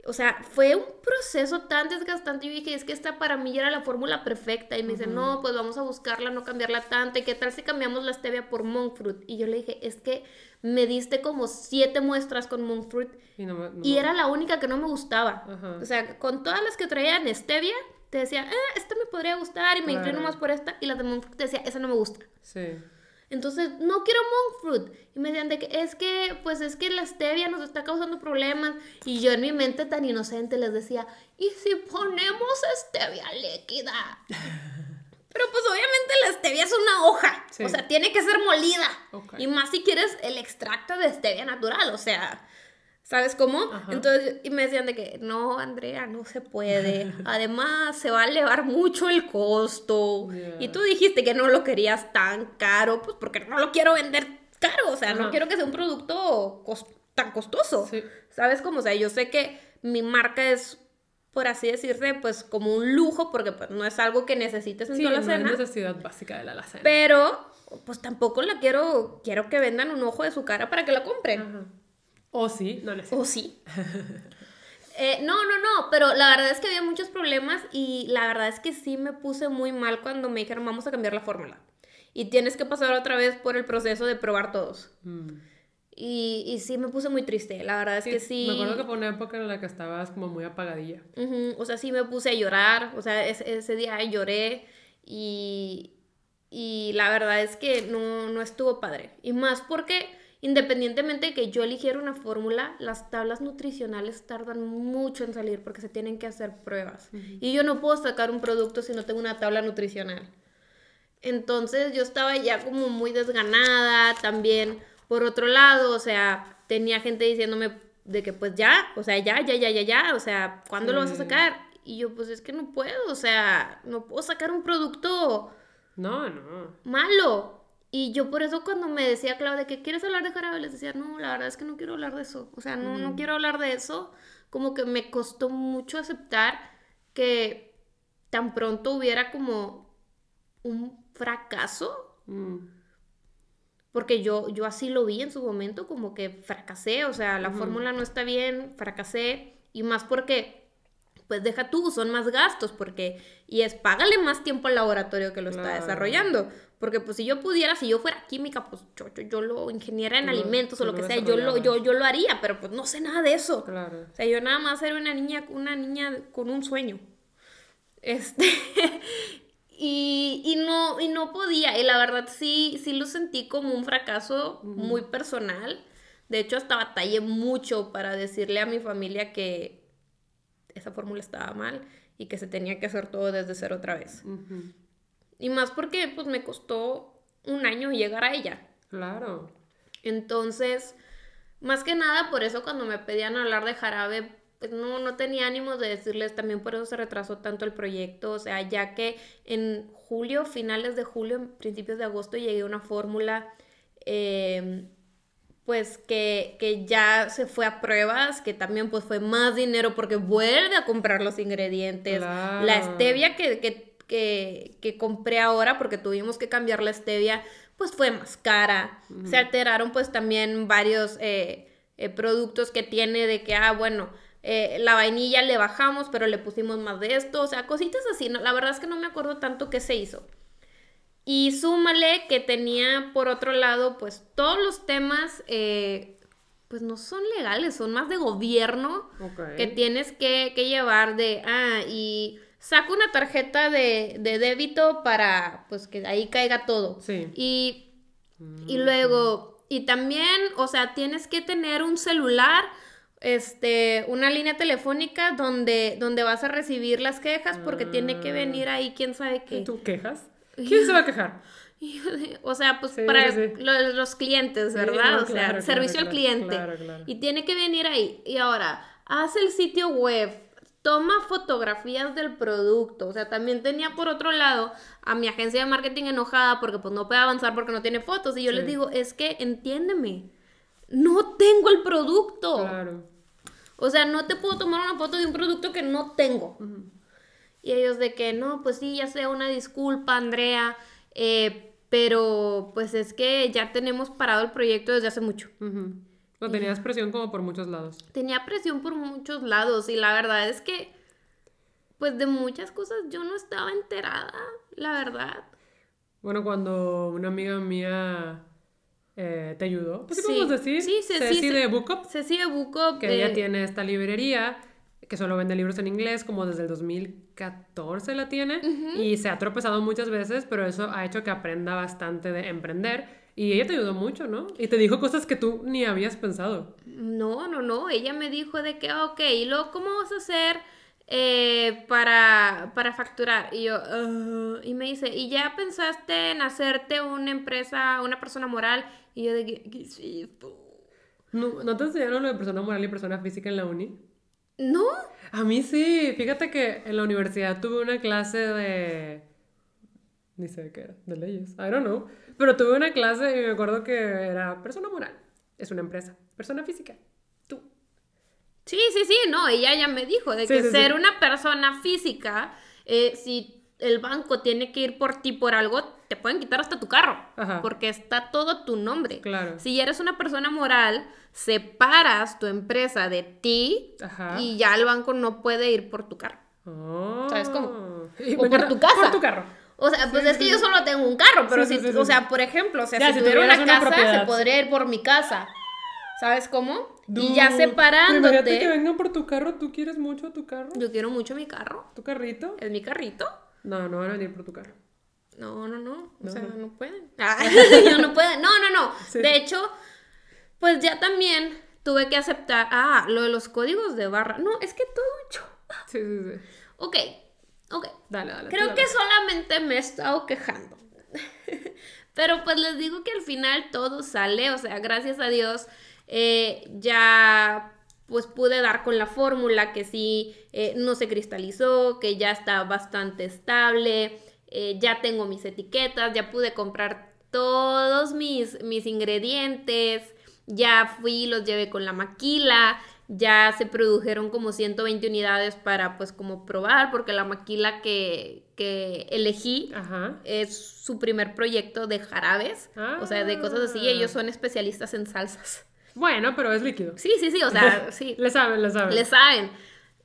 S1: o sea, fue un proceso tan desgastante. Yo dije, es que esta para mí ya era la fórmula perfecta. Y me dice, no, pues vamos a buscarla, no cambiarla tanto. ¿Y qué tal si cambiamos la stevia por monk fruit? Y yo le dije, es que me diste como siete muestras con monk fruit. Y, era la única que no me gustaba. O sea, con todas las que traían stevia, te decía, ah, esta me podría gustar y me inclino más por esta. Y las de monk fruit te decía, esa no me gusta.
S2: Sí.
S1: Entonces, no quiero monk fruit. Y me decían de que es que, pues es que la stevia nos está causando problemas. Y yo en mi mente tan inocente les decía, ¿y si ponemos stevia líquida? Pero pues obviamente la stevia es una hoja. O sea, tiene que ser molida. Y más si quieres el extracto de stevia natural. O sea, ¿Sabes cómo? Entonces, y me decían de que, no, Andrea, no se puede. Además, se va a elevar mucho el costo. Y tú dijiste que no lo querías tan caro, pues porque no lo quiero vender caro. O sea, no quiero que sea un producto tan costoso. ¿Sabes cómo? O sea, yo sé que mi marca es, por así decirse, pues como un lujo, porque pues, no es algo que necesites en toda la cena.
S2: es necesidad básica de la alacena.
S1: Pero, pues tampoco la quiero, quiero que vendan un ojo de su cara para que la compren.
S2: O sí, no
S1: O sí. Eh, no, no, no, pero la verdad es que había muchos problemas y la verdad es que sí me puse muy mal cuando me dijeron vamos a cambiar la fórmula. Y tienes que pasar otra vez por el proceso de probar todos. Mm. Y, y, sí me puse muy triste, la verdad es que sí.
S2: Me acuerdo que fue una época en la que estabas como muy apagadilla.
S1: O sea, sí me puse a llorar, o sea, ese, ese día lloré y, y la verdad es que no, no estuvo padre. Y más porque Independientemente de que yo eligiera una fórmula, las tablas nutricionales tardan mucho en salir porque se tienen que hacer pruebas. Y yo no puedo sacar un producto si no tengo una tabla nutricional. Entonces yo estaba ya como muy desganada también. Por otro lado, o sea, tenía gente diciéndome de que pues ya, o sea, ya, ya, ya, ya, ya, o sea, ¿cuándo lo vas a sacar? Y yo pues es que no puedo, o sea, no puedo sacar un producto...
S2: No, no.
S1: Malo. Y yo por eso cuando me decía Claudia que quieres hablar de jarabe, les decía, no, la verdad es que no quiero hablar de eso. O sea, no, no quiero hablar de eso. Como que me costó mucho aceptar que tan pronto hubiera como un fracaso. Mm. Porque yo, yo así lo vi en su momento, como que fracasé, o sea, la fórmula no está bien, fracasé, y más porque, pues deja tú, son más gastos, porque, y es págale más tiempo al laboratorio que lo está desarrollando, porque pues si yo pudiera, si yo fuera química, pues yo, yo, lo ingeniera en alimentos o lo que sea, yo lo, yo, yo lo haría, pero pues no sé nada de eso.
S2: Claro.
S1: O sea, yo nada más era una niña, una niña con un sueño. Este, y, y, no, y no podía, y la verdad sí, sí lo sentí como un fracaso muy personal. De hecho, hasta batallé mucho para decirle a mi familia que esa fórmula estaba mal y que se tenía que hacer todo desde cero otra vez. Y más porque pues me costó un año llegar a ella.
S2: Claro.
S1: Entonces, más que nada por eso cuando me pedían hablar de jarabe, pues no, no tenía ánimo de decirles, también por eso se retrasó tanto el proyecto, o sea, ya que en julio, finales de julio, principios de agosto llegué a una fórmula, em, pues que, que, ya se fue a pruebas, que también pues fue más dinero porque vuelve a comprar los ingredientes, la stevia que, que que, compré ahora porque tuvimos que cambiar la stevia, pues fue más cara. Se alteraron pues también varios eh, eh, productos que tiene de que, ah, bueno, eh, la vainilla le bajamos, pero le pusimos más de esto, o sea, cositas así. ¿no? La verdad es que no me acuerdo tanto qué se hizo. Y súmale que tenía por otro lado, pues todos los temas, pues no son legales, son más de gobierno que tienes que, que llevar de, ah, y saco una tarjeta de, débito para, pues, que ahí caiga todo.
S2: Sí.
S1: Y, y luego, y también, o sea, tienes que tener un celular, este, una línea telefónica donde, donde vas a recibir las quejas porque tiene que venir ah. ahí quién sabe qué.
S2: ¿Tú quejas? ¿Quién se va a quejar?
S1: O sea, pues para Los, clientes, ¿verdad? o sea, servicio al cliente. Y tiene que venir ahí. Y ahora, haz el sitio web toma fotografías del producto. O sea, también tenía por otro lado a mi agencia de marketing enojada porque pues no puede avanzar porque no tiene fotos. Y yo les digo, es que entiéndeme, no tengo el producto.
S2: Claro.
S1: O sea, no te puedo tomar una foto de un producto que no tengo. Y ellos de que, no, pues sí, ya sea una disculpa, Andrea, eh, pero pues es que ya tenemos parado el proyecto desde hace mucho.
S2: No tenías presión como por muchos lados.
S1: Tenía presión por muchos lados y la verdad es que, pues de muchas cosas yo no estaba enterada, la verdad.
S2: Bueno, cuando una amiga mía eh, te ayudó, pues sí, podemos decir,
S1: sí,
S2: Ceci de Bookup.
S1: Ceci de Bookup.
S2: Que ella tiene esta librería que solo vende libros en inglés, como desde el 2014 la tiene, y se ha tropezado muchas veces, pero eso ha hecho que aprenda bastante de emprender y ella te ayudó mucho, ¿no? Y te dijo cosas que tú ni habías pensado.
S1: No, no, no. Ella me dijo de que, ok, ¿y luego cómo vas a hacer eh, para, para facturar? Y yo, uh", y me dice, ¿y ya pensaste en hacerte una empresa, una persona moral? Y yo de ¿qué es
S2: ¿No, ¿No te enseñaron lo de persona moral y persona física en la uni?
S1: No.
S2: A mí sí. Fíjate que en la universidad tuve una clase de... Ni sé qué era, de leyes. I don't know. Pero tuve una clase y me acuerdo que era persona moral. Es una empresa. Persona física.
S1: Sí, sí, sí. No, ella ya me dijo de que ser una persona física, eh, si el banco tiene que ir por ti por algo, te pueden quitar hasta tu carro. Porque está todo tu nombre.
S2: Claro.
S1: Si eres una persona moral, separas tu empresa de ti y ya el banco no puede ir por tu carro.
S2: Oh.
S1: ¿Sabes cómo? O por tu casa.
S2: Por tu carro.
S1: O sea, pues es que yo solo tengo un carro, pero si, o sea, por ejemplo, o sea, si, tuviera una casa, se podría ir por mi casa. ¿Sabes cómo? y ya separándote.
S2: Imagínate que vengan por tu carro, ¿tú quieres mucho tu carro?
S1: Yo quiero mucho mi carro.
S2: ¿Tu carrito?
S1: ¿Es mi carrito?
S2: No, no van a venir por tu carro.
S1: No, no, no. O sea, no, pueden. Ah, no pueden. No, no, no. De hecho, pues ya también tuve que aceptar. Ah, lo de los códigos de barra. No, es que todo mucho.
S2: Sí, sí, sí.
S1: Ok, Ok.
S2: Dale, dale.
S1: Creo que solamente me he estado quejando. Pero pues les digo que al final todo sale, o sea, gracias a Dios eh, ya pues pude dar con la fórmula que sí eh, no se cristalizó, que ya está bastante estable, eh, ya tengo mis etiquetas, ya pude comprar todos mis, mis ingredientes, ya fui, los llevé con la maquila, ya se produjeron como 120 unidades para pues como probar, porque la maquila que, que elegí
S2: Ajá.
S1: es su primer proyecto de jarabes, o sea, de cosas así,
S2: Ah.
S1: ellos son especialistas en salsas.
S2: Bueno, pero es líquido.
S1: Sí, sí, sí, o sea, sí,
S2: Le saben, le saben.
S1: le saben.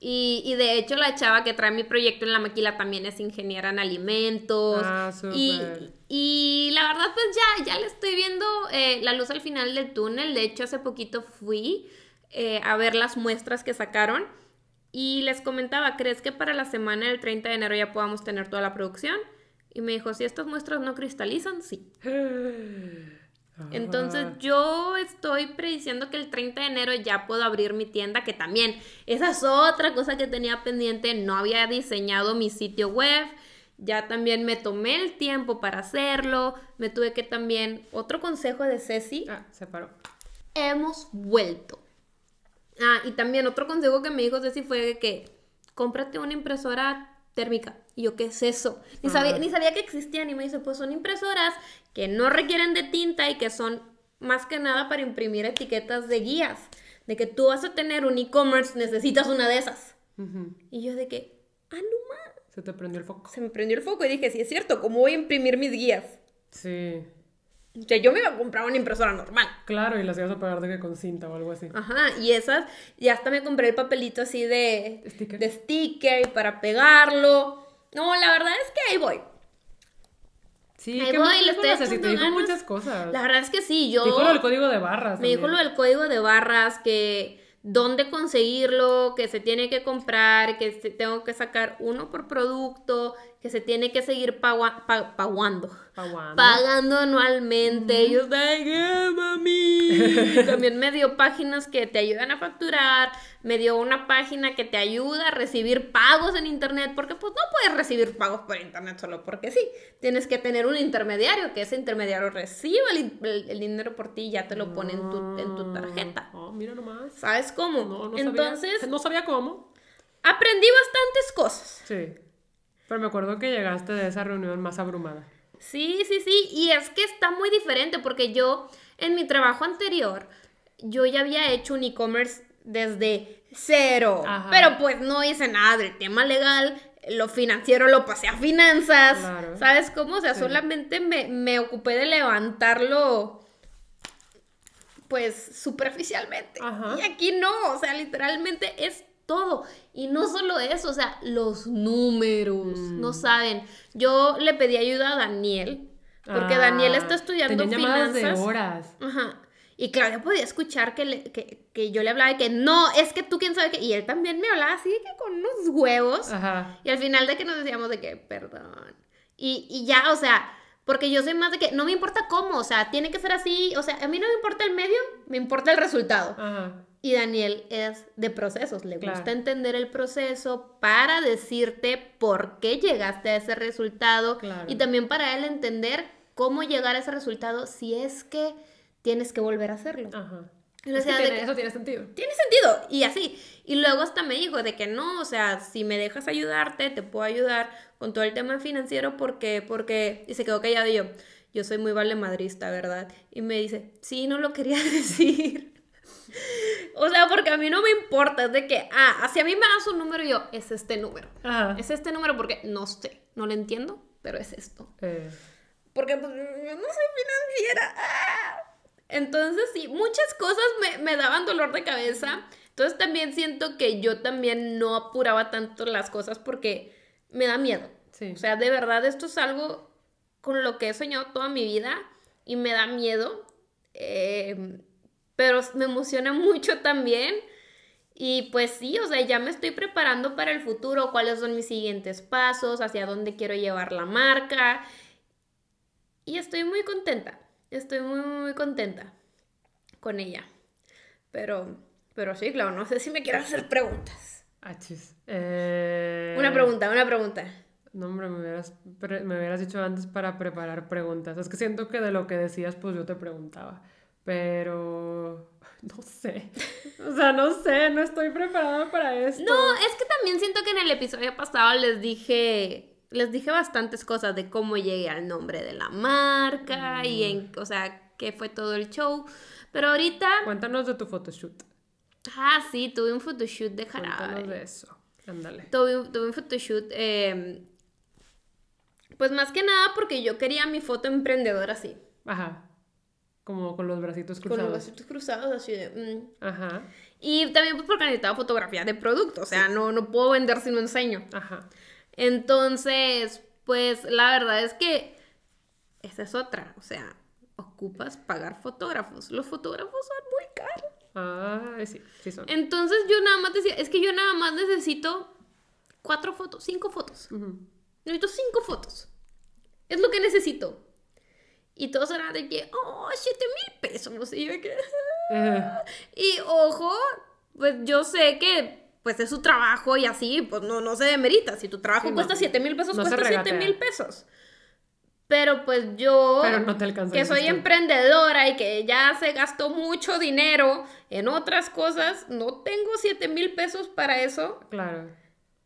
S1: Y, y de hecho la chava que trae mi proyecto en la maquila también es ingeniera en alimentos.
S2: Ah,
S1: y, y la verdad pues ya, ya le estoy viendo eh, la luz al final del túnel. De hecho hace poquito fui eh, a ver las muestras que sacaron. Y les comentaba, ¿crees que para la semana del 30 de enero ya podamos tener toda la producción? Y me dijo, si estas muestras no cristalizan, sí. Entonces yo estoy prediciendo que el 30 de enero ya puedo abrir mi tienda, que también esa es otra cosa que tenía pendiente, no había diseñado mi sitio web, ya también me tomé el tiempo para hacerlo, me tuve que también, otro consejo de Ceci,
S2: Ah, se paró.
S1: hemos vuelto. Ah, y también otro consejo que me dijo Ceci fue que cómprate una impresora térmica. Y yo, ¿qué es eso? Ni sabía, ni sabía que existían. Y me dice, pues son impresoras que no requieren de tinta y que son más que nada para imprimir etiquetas de guías. De que tú vas a tener un e-commerce, necesitas una de esas.
S2: Ujú.
S1: Y yo de que, ah, no más.
S2: Se te prendió el foco.
S1: Se me prendió el foco y dije, sí es cierto, ¿cómo voy a imprimir mis guías?
S2: Sí.
S1: O sea, yo me iba a comprar una impresora normal.
S2: Claro, y las ibas a pagar de que con cinta o algo así.
S1: Ajá, y esas, y hasta me compré el papelito así de
S2: Sticker.
S1: de sticker y para pegarlo. No, la verdad es que ahí voy.
S2: Sí,
S1: Ahí
S2: ¿qué
S1: voy, le estoy
S2: te dijo muchas cosas.
S1: La verdad es que sí, yo...
S2: Te dijo lo del código de barras.
S1: Me dijo lo del código de barras, que dónde conseguirlo, que se tiene que comprar, que tengo que sacar uno por producto, que se tiene que seguir pagua- pa- paguando.
S2: Paguando.
S1: Pagando anualmente. Y yo. También me dio páginas que te ayudan a facturar. Me dio una página que te ayuda a recibir pagos en internet. Porque pues no puedes recibir pagos por internet solo porque sí. Tienes que tener un intermediario, que ese intermediario reciba el, el- el dinero por ti y ya te lo pone en tu, en tu tarjeta.
S2: Oh, mira nomás.
S1: ¿Sabes cómo?
S2: No, no
S1: Entonces,
S2: sabía. No sabía cómo.
S1: aprendí bastantes cosas.
S2: Sí. Pero me acuerdo que llegaste de esa reunión más abrumada.
S1: Sí, sí, sí. Y es que está muy diferente porque yo, en mi trabajo anterior, yo ya había hecho un e-commerce desde cero.
S2: Ajá.
S1: Pero pues no hice nada del tema legal. Lo financiero lo pasé a finanzas.
S2: Claro.
S1: ¿Sabes cómo? O sea,
S2: Sí.
S1: solamente me, me ocupé de levantarlo. Pues superficialmente.
S2: Ajá.
S1: Y aquí no, o sea, literalmente es todo. Y no solo eso, o sea, los números,
S2: Mm.
S1: no saben. Yo le pedí ayuda a Daniel, porque Daniel está
S2: Ah,
S1: estudiando
S2: Tenían llamadas
S1: finanzas.
S2: de horas.
S1: Ajá. Y Claudia podía escuchar que, le- que, que yo le hablaba de que no, es que tú quién sabe qué. Y él también me hablaba así de que con unos huevos.
S2: Ajá.
S1: Y al final de que nos decíamos de que, perdón. Y, y ya, o sea, porque yo soy más de que no me importa cómo, o sea, tiene que ser así. O sea, a mí no me importa el medio, me importa el resultado.
S2: Ajá.
S1: Y Daniel es de procesos, le
S2: Claro.
S1: gusta entender el proceso para decirte por qué llegaste a ese resultado
S2: Claro.
S1: y también para él entender cómo llegar a ese resultado si es que tienes que volver a hacerlo.
S2: Ajá. Tiene-
S1: que-
S2: Eso tiene sentido.
S1: Tiene sentido y así. Y luego hasta me dijo de que no, o sea, si me dejas ayudarte, te puedo ayudar con todo el tema financiero porque, porque, y se quedó callado y yo, yo soy muy valemadrista, ¿verdad? Y me dice, sí, no lo quería decir. O sea, porque a mí no me importa, es de que, ah, hacia mí me das un número y yo, es este número.
S2: Ajá.
S1: Es este número porque no sé, no lo entiendo, pero es esto.
S2: Eh,
S1: Porque pues, yo no soy financiera. ¡Ah! Entonces, sí, muchas cosas me, me daban dolor de cabeza. Entonces también siento que yo también no apuraba tanto las cosas porque me da miedo.
S2: sí.
S1: O sea, de verdad, esto es algo con lo que he soñado toda mi vida y me da miedo. eh, pero me emociona mucho también. Y pues sí, o sea, ya me estoy preparando para el futuro, cuáles son mis siguientes pasos, hacia dónde quiero llevar la marca. Y estoy muy contenta, estoy muy, muy, contenta con ella. Pero, pero sí, claro, no sé si me quieres hacer preguntas.
S2: Achis. Eh,
S1: Una pregunta, una pregunta.
S2: No, hombre, me hubieras, me hubieras dicho antes para preparar preguntas. Es que siento que de lo que decías, pues yo te preguntaba. Pero. No sé. O sea, no sé, no estoy preparada para esto.
S1: No, es que también siento que en el episodio pasado les dije, les dije bastantes cosas de cómo llegué al nombre de la marca y en, o sea, qué fue todo el show. Pero ahorita,
S2: Cuéntanos de tu photoshoot.
S1: Ah, sí, tuve un photoshoot de
S2: Cuéntanos
S1: jarabe.
S2: de eso. Ándale.
S1: Tuve, tuve un photoshoot, eh, pues más que nada porque yo quería mi foto emprendedora así,
S2: Ajá. Como con los bracitos
S1: con los
S2: cruzados.
S1: bracitos cruzados así de... mm.
S2: Ajá.
S1: Y también pues porque necesitaba fotografía de producto, o sea, no, no puedo vender si no enseño.
S2: Ajá.
S1: Entonces, pues la verdad es que esa es otra, o sea, ocupas pagar fotógrafos. Los fotógrafos son muy caros.
S2: Ah, sí, sí son.
S1: Entonces yo nada más decía, es que yo nada más necesito cuatro fotos, cinco fotos. Necesito cinco fotos. Es lo que necesito. Y todos eran de que, oh, siete mil pesos. Y yo que...
S2: Eh,
S1: Y ojo, pues yo sé que pues es su trabajo y así, pues no, no se demerita. Si tu trabajo
S2: Sí, no.
S1: cuesta 7 mil pesos,
S2: No
S1: cuesta 7
S2: regatea.
S1: mil pesos. Pero pues yo,
S2: Pero no te alcanza
S1: que soy emprendedora y que ya se gastó mucho dinero en otras cosas, no tengo 7 mil pesos para eso.
S2: claro.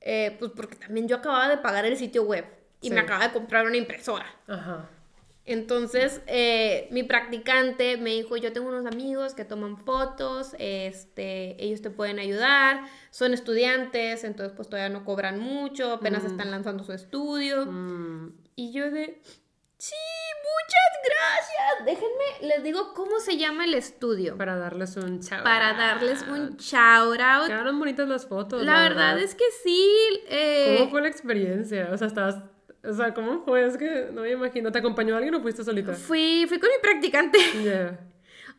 S1: eh, pues porque también yo acababa de pagar el sitio web y
S2: Sí.
S1: me acababa de comprar una impresora.
S2: Ajá.
S1: Entonces, eh, mi practicante me dijo, yo tengo unos amigos que toman fotos, este, ellos te pueden ayudar, son estudiantes, entonces pues todavía no cobran mucho, apenas están lanzando su estudio.
S2: Mm,
S1: Y yo de, sí, muchas gracias. Déjenme, les digo cómo se llama el estudio.
S2: para darles un chao.
S1: Para darles un out.
S2: Quedaron bonitas las fotos.
S1: La verdad es que sí. eh,
S2: ¿Cómo fue la experiencia? O sea, estabas. O sea, ¿cómo fue? Es que no me imagino. ¿Te acompañó alguien o fuiste solita?
S1: fui, fui con mi practicante.
S2: Ya.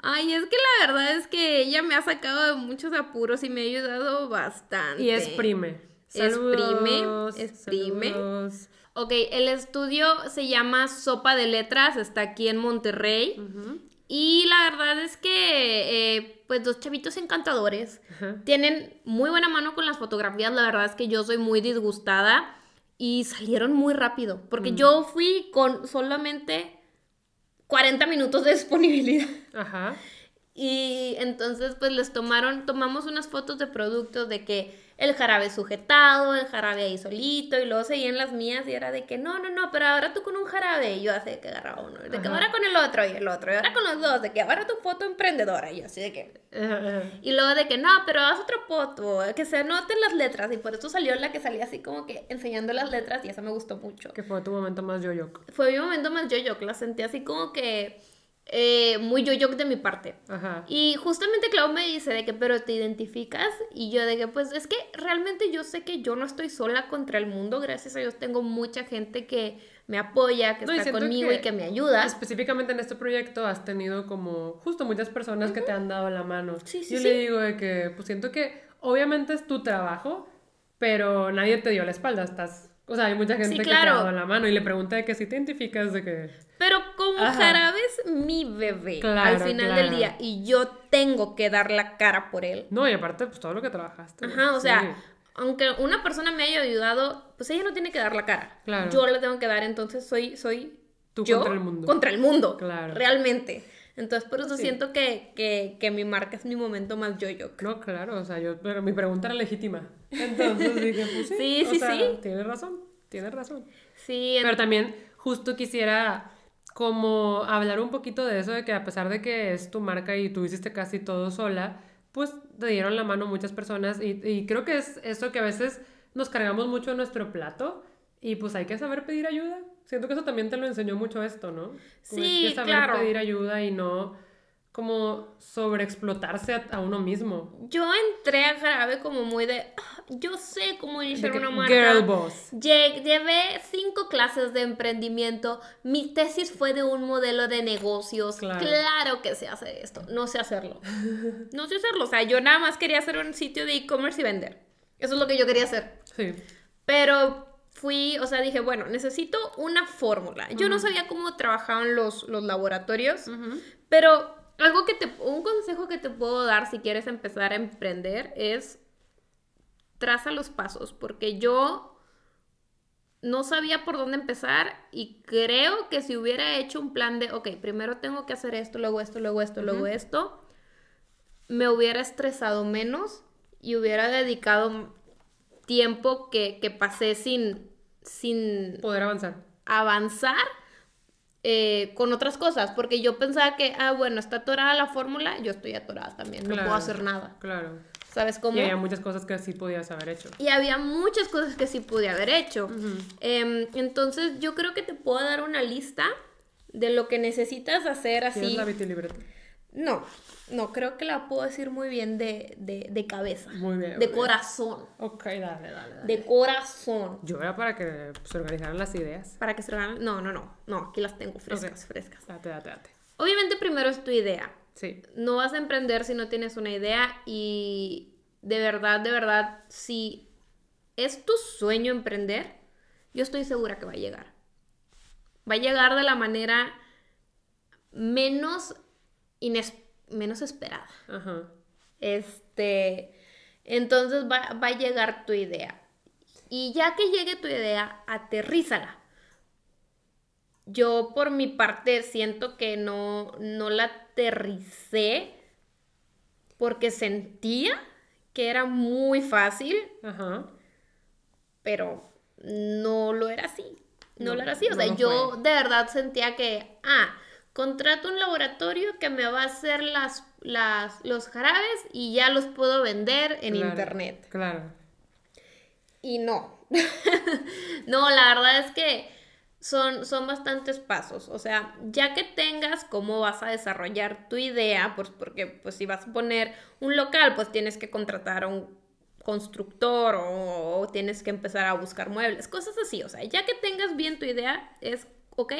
S1: Ay, es que la verdad es que ella me ha sacado de muchos apuros y me ha ayudado bastante.
S2: Y exprime.
S1: Exprime,
S2: Saludos,
S1: exprime.
S2: saludos.
S1: Ok, el estudio se llama Sopa de Letras, está aquí en Monterrey.
S2: Ujú.
S1: Y la verdad es que, eh, pues, dos chavitos encantadores.
S2: Ajá.
S1: Tienen muy buena mano con las fotografías. La verdad es que yo soy muy disgustada y salieron muy rápido. Porque yo fui con solamente 40 minutos de disponibilidad.
S2: Ajá.
S1: Y entonces pues les tomaron, tomamos unas fotos de productos de que el jarabe sujetado, el jarabe ahí solito, y luego seguían las mías y era de que no, no, no, pero ahora tú con un jarabe, y yo así de que agarraba uno, de que
S2: Ajá.
S1: ahora con el otro y el otro, y ahora con los dos, de que ahora tu foto emprendedora, y yo así de que...
S2: Ajá.
S1: Y luego de que no, pero haz otra foto, que se noten las letras, y por eso salió la que salía así como que enseñando las letras, y eso me gustó mucho
S2: Que fue tu momento más yo-yo.
S1: fue mi momento más yo-yo, la sentí así como que eh, muy yo-yo de mi parte.
S2: Ajá.
S1: Y justamente Clau me dice de que, pero te identificas. Y yo de que, pues es que realmente yo sé que yo no estoy sola contra el mundo. Gracias a Dios tengo mucha gente que me apoya, que
S2: No,
S1: está conmigo
S2: que
S1: y que me ayuda.
S2: Específicamente en este proyecto has tenido como justo muchas personas que te han dado la mano.
S1: Sí, sí,
S2: Yo
S1: sí.
S2: le digo de que pues siento que obviamente es tu trabajo, pero nadie te dio la espalda, estás... O sea, hay mucha gente que te ha dado la mano y le pregunta de que si te identificas de que...
S1: Pero como
S2: Ajá.
S1: Jarabe es mi bebé
S2: Claro,
S1: al final del día y yo tengo que dar la cara por él.
S2: No, y aparte pues todo lo que trabajaste.
S1: Ajá, o
S2: Sí.
S1: sea, aunque una persona me haya ayudado, pues ella no tiene que dar la cara.
S2: Claro.
S1: Yo le tengo que dar, entonces soy, soy
S2: Tú
S1: yo
S2: contra el mundo.
S1: Contra el mundo.
S2: Claro.
S1: Realmente. Entonces, por eso
S2: Sí.
S1: siento que, que, que mi marca es mi momento más yo-yo.
S2: No, claro, o sea, yo, pero mi pregunta era legítima. Entonces dije, pues sí.
S1: Sí,
S2: o
S1: sí,
S2: sea,
S1: sí.
S2: Tienes razón, tienes razón.
S1: Sí,
S2: Pero también justo quisiera como hablar un poquito de eso, de que a pesar de que es tu marca y tú hiciste casi todo sola, pues te dieron la mano muchas personas y, y creo que es eso que a veces nos cargamos mucho en nuestro plato y pues hay que saber pedir ayuda. Siento que eso también te lo enseñó mucho esto, ¿no? Como
S1: Sí,
S2: hay que saber
S1: claro.
S2: pedir ayuda y no como sobreexplotarse a, a uno mismo.
S1: yo entré a Jarabe como muy de, "Ah, yo sé cómo iniciar una marca.
S2: Girl boss.
S1: Lle- Llevé cinco clases de emprendimiento. Mi tesis fue de un modelo de negocios.
S2: Claro.
S1: Claro. que sé hacer esto. No sé hacerlo. No sé hacerlo. O sea, yo nada más quería hacer un sitio de e-commerce y vender. Eso es lo que yo quería hacer.
S2: Sí.
S1: Pero fui, o sea, dije, bueno, necesito una fórmula. Yo no sabía cómo trabajaban los, los laboratorios, pero algo que te, un consejo que te puedo dar si quieres empezar a emprender es traza los pasos, porque yo no sabía por dónde empezar y creo que si hubiera hecho un plan de, ok, primero tengo que hacer esto, luego esto, luego esto, luego esto, me hubiera estresado menos y hubiera dedicado tiempo que, que pasé sin, sin
S2: Poder avanzar.
S1: avanzar eh, con otras cosas, porque yo pensaba que, ah, bueno, está atorada la fórmula, yo estoy atorada también, no puedo hacer nada.
S2: Claro.
S1: ¿Sabes cómo?
S2: Y había muchas cosas que sí podías haber hecho.
S1: Y había muchas cosas que sí pude haber hecho. Em, entonces yo creo que te puedo dar una lista de lo que necesitas hacer así.
S2: ¿Tienes la vitilibreta?
S1: No, no, creo que la puedo decir muy bien de, de, de cabeza.
S2: Muy bien,
S1: De
S2: muy bien.
S1: corazón.
S2: Ok, dale, dale, dale.
S1: De corazón.
S2: Yo era para que se organizaran las ideas.
S1: Para que se hagan. No, no, no. No, aquí las tengo frescas, frescas.
S2: Date, date, date.
S1: Obviamente primero es tu idea.
S2: Sí.
S1: No vas a emprender si no tienes una idea y de verdad, de verdad, si es tu sueño emprender, yo estoy segura que va a llegar. Va a llegar de la manera menos, ines- menos esperada.
S2: Ajá.
S1: Este, entonces va, va a llegar tu idea. Y ya que llegue tu idea, aterrízala. Yo por mi parte siento que no, no la aterricé porque sentía que era muy fácil,
S2: Ajá.
S1: pero no lo era así. No,
S2: No,
S1: lo era así. O sea, yo
S2: fue.
S1: de verdad sentía que, ah, contrato un laboratorio que me va a hacer las, las, los jarabes y ya los puedo vender en
S2: Claro,
S1: internet.
S2: Claro.
S1: Y no. no, la verdad es que son, son bastantes pasos. O sea, ya que tengas cómo vas a desarrollar tu idea, pues porque pues si vas a poner un local, pues tienes que contratar a un constructor o, o tienes que empezar a buscar muebles, cosas así. O sea, ya que tengas bien tu idea, es, ok,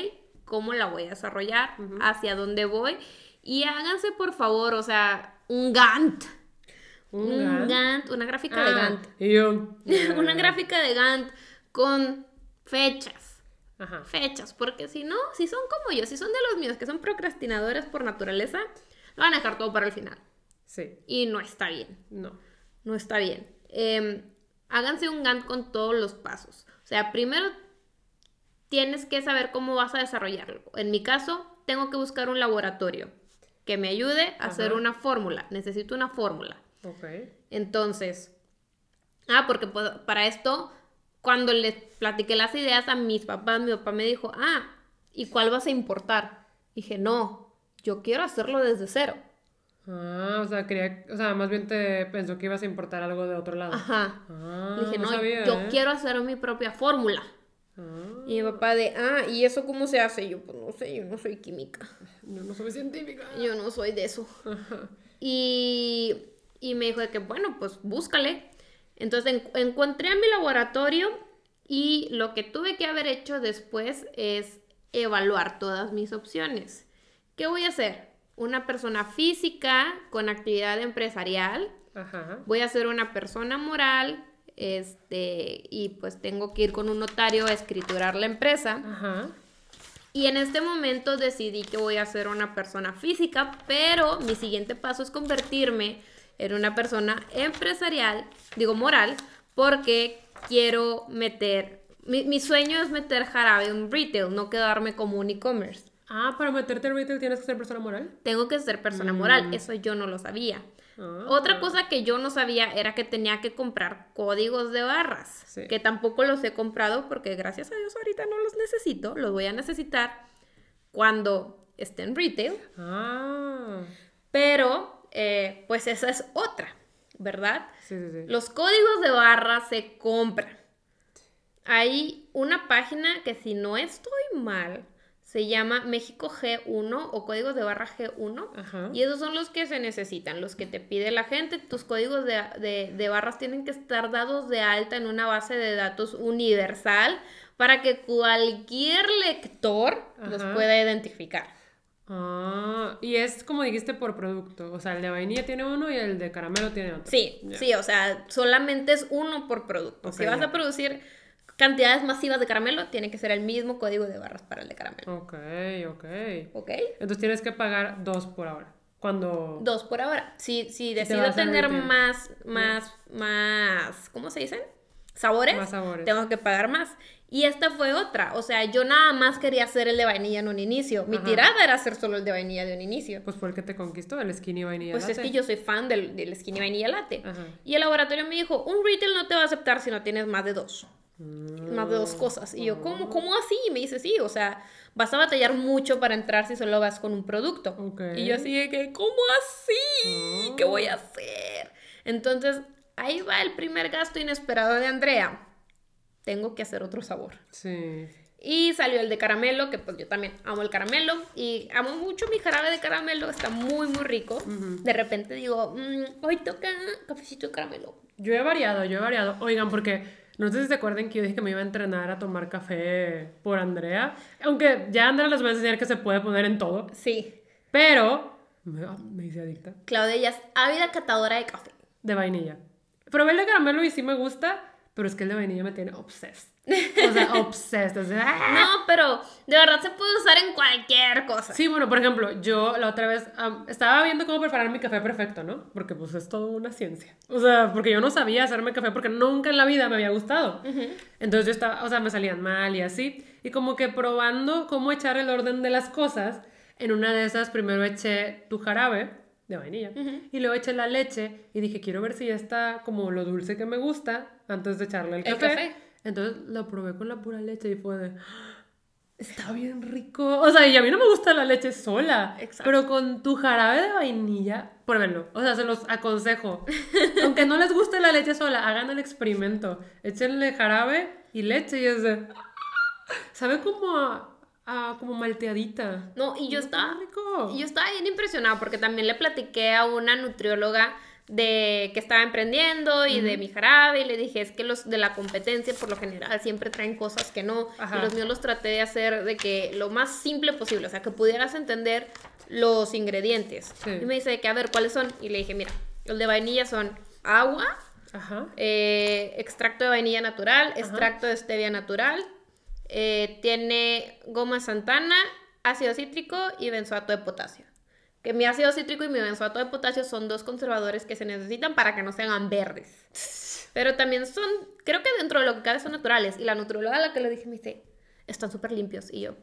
S1: ¿cómo la voy a desarrollar? ¿Hacia dónde voy? Y háganse, por favor, o sea, un Gantt.
S2: Un
S1: Un
S2: Gantt.
S1: Gantt, una gráfica de
S2: Ah,
S1: Gantt.
S2: yo.
S1: una gráfica de Gantt con fechas.
S2: Ajá.
S1: Fechas, porque si no, si son como yo, si son de los míos que son procrastinadores por naturaleza, lo van a dejar todo para el final.
S2: Sí.
S1: Y no está bien,
S2: No.
S1: no está bien. Em, háganse un Gantt con todos los pasos. O sea, primero tienes que saber cómo vas a desarrollarlo. En mi caso, tengo que buscar un laboratorio que me ayude a hacer una fórmula. Necesito una fórmula.
S2: Ok.
S1: Entonces, ah, porque pues, para esto, cuando les platiqué las ideas a mis papás, mi papá me dijo, ah, ¿y cuál vas a importar? Dije, no, yo quiero hacerlo desde cero.
S2: Ah, o sea, quería, o sea, más bien te pensó que ibas a importar algo de otro lado.
S1: Ajá.
S2: Ah,
S1: Dije, no,
S2: sabía,
S1: yo
S2: ¿eh?
S1: quiero hacer mi propia fórmula.
S2: Ah,
S1: Y mi papá de, ah, ¿y eso cómo se hace? Y yo, pues no sé, yo no soy química.
S2: yo no soy científica.
S1: Yo no soy de eso.
S2: Ajá.
S1: Y, y me dijo de que, bueno, pues búscale. Entonces en- encontré a mi laboratorio y lo que tuve que haber hecho después es evaluar todas mis opciones. ¿Qué voy a hacer? Una persona física con actividad empresarial.
S2: Ajá.
S1: Voy a ser una persona moral. Este, y pues tengo que ir con un notario a escriturar la empresa.
S2: Ajá.
S1: Y en este momento decidí que voy a ser una persona física, pero mi siguiente paso es convertirme en una persona empresarial, digo moral, porque quiero meter, mi, mi sueño es meter jarabe en retail, no quedarme como un e-commerce.
S2: Ah, para meterte en retail tienes que ser persona moral.
S1: Tengo que ser persona moral, eso yo no lo sabía.
S2: Ah.
S1: Otra cosa que yo no sabía era que tenía que comprar códigos de barras,
S2: Sí.
S1: que tampoco los he comprado porque gracias a Dios ahorita no los necesito, los voy a necesitar cuando esté en retail,
S2: Ah.
S1: pero eh, pues esa es otra, ¿verdad?
S2: Sí, sí, sí.
S1: Los códigos de barras se compran. Hay una página que si no estoy mal, se llama México G1 o códigos de barra G1.
S2: Ajá.
S1: Y esos son los que se necesitan, los que te pide la gente. Tus códigos de, de- de barras tienen que estar dados de alta en una base de datos universal para que cualquier lector los pueda identificar.
S2: Ah, y es como dijiste por producto. O sea, el de vainilla tiene uno y el de caramelo tiene otro.
S1: Sí, sí, o sea, solamente es uno por producto. si vas a producir cantidades masivas de caramelo, tiene que ser el mismo código de barras para el de caramelo.
S2: Ok, ok.
S1: ¿Ok?
S2: Entonces tienes que pagar dos por ahora. Cuando.
S1: Dos por ahora. Si, si decido tener más, más, más, ¿cómo se dicen? Sabores.
S2: Más sabores.
S1: Tengo que pagar más. Y esta fue otra. O sea, yo nada más quería hacer el de vainilla en un inicio. Mi
S2: Ajá.
S1: tirada era hacer solo el de vainilla de un inicio.
S2: Pues fue el que te conquistó, el skinny vainilla.
S1: Pues es
S2: latte.
S1: que yo soy fan del, del skinny vainilla latte.
S2: Ajá.
S1: Y el laboratorio me dijo, un retail no te va a aceptar si no tienes más de dos. Más de dos cosas. Y yo, ¿cómo, ¿cómo así? Y me dice, sí, o sea, vas a batallar mucho para entrar si solo vas con un producto.
S2: Ok.
S1: Y yo así de que, ¿cómo así? ¿Qué voy a hacer? Entonces, ahí va el primer gasto inesperado de Andrea. Tengo que hacer otro sabor.
S2: Sí.
S1: Y salió el de caramelo, que pues yo también amo el caramelo. Y amo mucho mi jarabe de caramelo, está muy, muy rico. De repente digo, "Mm, hoy toca cafecito de caramelo.
S2: Yo he variado, yo he variado. Oigan, porque no sé si se acuerdan que yo dije que me iba a entrenar a tomar café por Andrea. Aunque ya Andrea les va a enseñar que se puede poner en todo.
S1: Sí,
S2: Pero me, me hice adicta.
S1: Claudia ya es ávida catadora de café.
S2: De vainilla. Probé el de caramelo y sí me gusta, pero es que el de vainilla me tiene obsessed. O sea, obsessed. o sea, ¡ah!
S1: No, pero de verdad se puede usar en cualquier cosa.
S2: Sí, bueno, por ejemplo, yo la otra vez am, estaba viendo cómo preparar mi café perfecto, ¿no? Porque pues es todo una ciencia. O sea, porque yo no sabía hacerme café porque nunca en la vida me había gustado. Entonces yo estaba, o sea, me salían mal y así. Y como que probando cómo echar el orden de las cosas, en una de esas primero eché tu jarabe de vainilla y luego eché la leche y dije, quiero ver si ya está como lo dulce que me gusta antes de echarle el
S1: El
S2: café.
S1: café.
S2: Entonces lo probé con la pura leche y fue de... Está bien rico. O sea, y a mí no me gusta la leche sola.
S1: Exacto.
S2: Pero con tu jarabe de vainilla, pruébenlo. O sea, se los aconsejo. Aunque no les guste la leche sola, hagan el experimento. Échenle jarabe y leche y es de... Sabe como a, a- como malteadita.
S1: No, y yo estaba,
S2: rico.
S1: yo estaba bien impresionada porque también le platiqué a una nutrióloga de que estaba emprendiendo y de mi jarabe y le dije, es que los de la competencia por lo general siempre traen cosas que no
S2: Ajá.
S1: y los míos los traté de hacer de que lo más simple posible, o sea, que pudieras entender los ingredientes.
S2: Sí.
S1: Y me dice que a ver, ¿cuáles son? Y le dije, mira, el de vainilla son agua,
S2: Ajá.
S1: eh, extracto de vainilla natural, extracto de stevia natural, eh, tiene goma santana, ácido cítrico y benzoato de potasio. Que mi ácido cítrico y mi benzoato de potasio son dos conservadores que se necesitan para que no se hagan verdes. Pero también son, creo que dentro de lo que cabe son naturales. Y la nutrióloga a la que le dije me dice, están súper limpios. Y yo,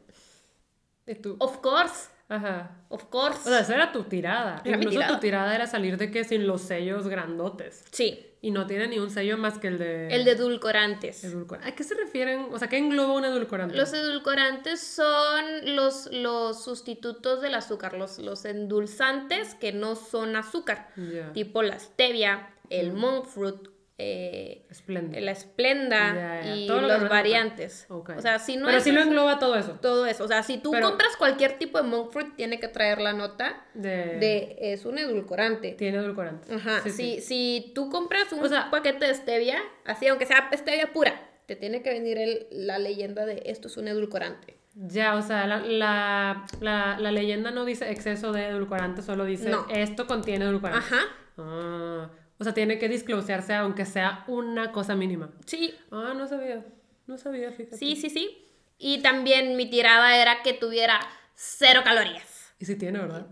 S2: ¿Y tú?
S1: of course,
S2: Ajá.
S1: of course.
S2: O sea, esa era tu tirada.
S1: Era mi
S2: Incluso
S1: tirada.
S2: tu tirada era salir de que sin los sellos grandotes.
S1: sí,
S2: Y no tiene ni un sello más que el de...
S1: el de edulcorantes.
S2: Edulcorante. ¿A qué se refieren? O sea, ¿qué engloba un edulcorante?
S1: Los edulcorantes son los, los sustitutos del azúcar, los, los endulzantes que no son azúcar, tipo la stevia, el monk fruit, eh,
S2: Espléndido.
S1: la esplenda
S2: Ya, ya.
S1: y
S2: lo
S1: los variantes. O sea, si no
S2: Pero
S1: es
S2: sí lo engloba todo eso.
S1: todo eso. O sea, si tú
S2: Pero-
S1: compras cualquier tipo de monk fruit, tiene que traer la nota
S2: De...
S1: de es un edulcorante.
S2: Tiene edulcorante.
S1: Ajá,
S2: Sí,
S1: si,
S2: sí.
S1: si tú compras un
S2: O sea-
S1: paquete de stevia, así aunque sea stevia pura, te tiene que venir el- la leyenda de esto es un edulcorante.
S2: Ya, o sea, la, la, la, la leyenda no dice exceso de edulcorante, solo dice
S1: No.
S2: esto contiene edulcorante.
S1: Ajá,
S2: Ah, o sea, tiene que disclosearse aunque sea una cosa mínima.
S1: sí,
S2: Ah, no sabía. No sabía, fíjate.
S1: sí, sí, sí. Y también mi tirada era que tuviera cero calorías.
S2: Y sí tiene, ¿verdad?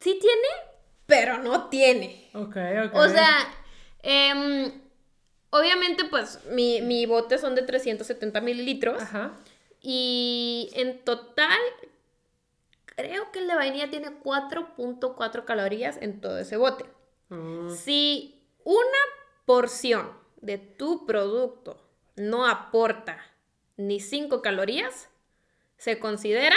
S1: Sí tiene, pero no tiene.
S2: Ok, ok.
S1: O sea, em, obviamente pues mi, mi bote son de 370 mililitros.
S2: Ajá.
S1: Y en total, creo que el de vainilla tiene 4.4 calorías en todo ese bote.
S2: Mm,
S1: Si una porción de tu producto no aporta ni 5 calorías, se considera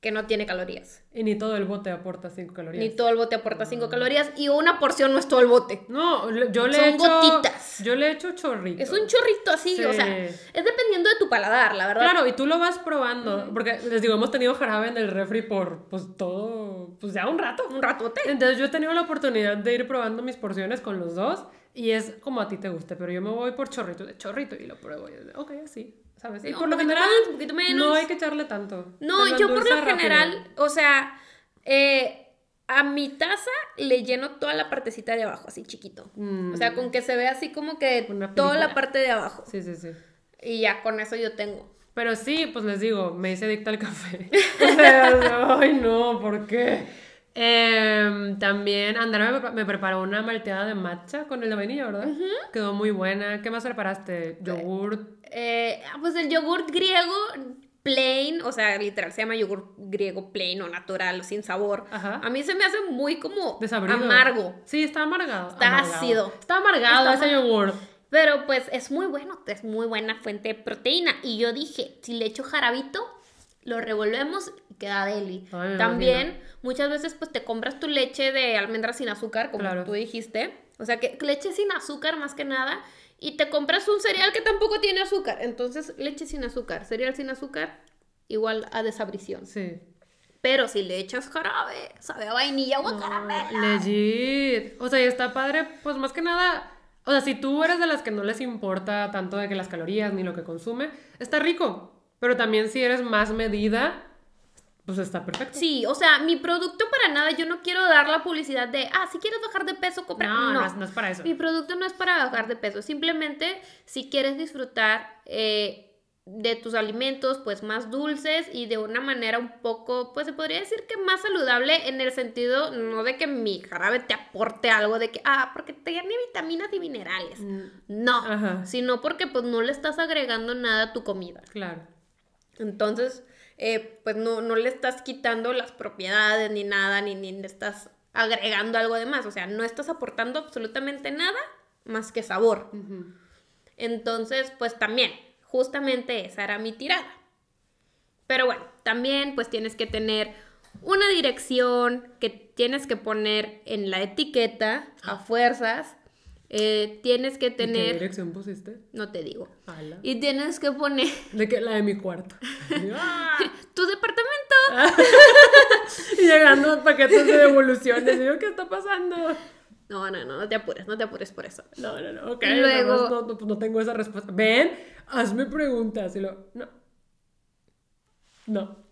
S1: que no tiene calorías.
S2: Y ni todo el bote aporta 5 calorías.
S1: Ni todo el bote aporta 5 calorías y una porción no es todo el bote.
S2: No, yo le
S1: Son
S2: he hecho...
S1: gotitas.
S2: Yo le he hecho chorrito.
S1: Es un chorrito así,
S2: Sí.
S1: o sea, es dependiendo de tu paladar, la verdad.
S2: Claro, y tú lo vas probando, porque les digo, hemos tenido jarabe en el refri por, pues, todo, pues ya un rato.
S1: Un ratote.
S2: Entonces yo he tenido la oportunidad de ir probando mis porciones con los dos y es como a ti te guste, pero yo me voy por chorrito de chorrito y lo pruebo y ok, así, ¿sabes? Y
S1: No,
S2: por lo general
S1: un poquito menos.
S2: no hay que echarle tanto.
S1: No, yo por lo
S2: rápido.
S1: general, o sea, eh, a mi taza le lleno toda la partecita de abajo, así chiquito.
S2: Mm.
S1: O sea, con que se ve así como que toda la parte de abajo.
S2: Sí, sí, sí.
S1: Y ya con eso yo tengo.
S2: Pero sí, pues les digo, me hice adicta al café. O sea, ay no, ¿por qué? Em, también Andrea me, me preparó una malteada de matcha con el de vainilla, ¿verdad? Quedó muy buena. ¿Qué más preparaste? Yogurt.
S1: Eh, ah, pues el yogurt griego plain, o sea, literal se llama yogurt griego plain o natural, sin sabor.
S2: Ajá.
S1: A mí se me hace muy como
S2: Desabrido.
S1: amargo.
S2: Sí, está amargado.
S1: Está
S2: Amargado.
S1: ácido.
S2: Está amargado
S1: Está
S2: ese yogur.
S1: Pero pues es muy bueno, es muy buena fuente de proteína. Y yo dije, si le echo jarabito, lo revolvemos y queda deli.
S2: Ay,
S1: También,
S2: imagino.
S1: muchas veces pues te compras tu leche de almendra sin azúcar, como
S2: Claro.
S1: tú dijiste. O sea, que leche sin azúcar más que nada. Y te compras un cereal que tampoco tiene azúcar. Entonces, leche sin azúcar, cereal sin azúcar, igual a desabrición.
S2: Sí.
S1: Pero si le echas jarabe, sabe a vainilla o a caramelo.
S2: Legit. O sea, y está padre, pues más que nada. O sea, si tú eres de las que no les importa tanto de que las calorías ni lo que consume, está rico. Pero también si eres más medida, pues está perfecto.
S1: Sí, o sea, mi producto para nada, yo no quiero dar la publicidad de, ah, si quieres bajar de peso, compra.
S2: No, no, es, no es para eso.
S1: Mi producto no es para bajar de peso, simplemente si quieres disfrutar eh, de tus alimentos, pues más dulces y de una manera un poco, pues se podría decir que más saludable en el sentido, no de que mi jarabe te aporte algo, de que, ah, porque tiene vitaminas y minerales. No,
S2: Ajá.
S1: sino porque pues no le estás agregando nada a tu comida.
S2: Claro.
S1: Entonces, eh, pues no, no le estás quitando las propiedades ni nada, ni, ni le estás agregando algo de más. O sea, no estás aportando absolutamente nada más que sabor. Entonces, pues también, justamente esa era mi tirada. Pero bueno, también pues tienes que tener una dirección que tienes que poner en la etiqueta a fuerzas. Eh, tienes que
S2: ¿Y ¿Qué
S1: tener,
S2: dirección pusiste?
S1: no te digo.
S2: Ala.
S1: Y tienes que poner
S2: De que la de mi cuarto. ¡Ah!
S1: tu departamento.
S2: y llegando paquetes de devoluciones. Y yo, ¿qué está pasando?
S1: No, no, no, no te apures, no te apures por eso.
S2: No, no, no. Ok.
S1: Y luego-
S2: nada más No, no, pues no tengo esa respuesta. Ven, hazme preguntas. Y lo. No. No.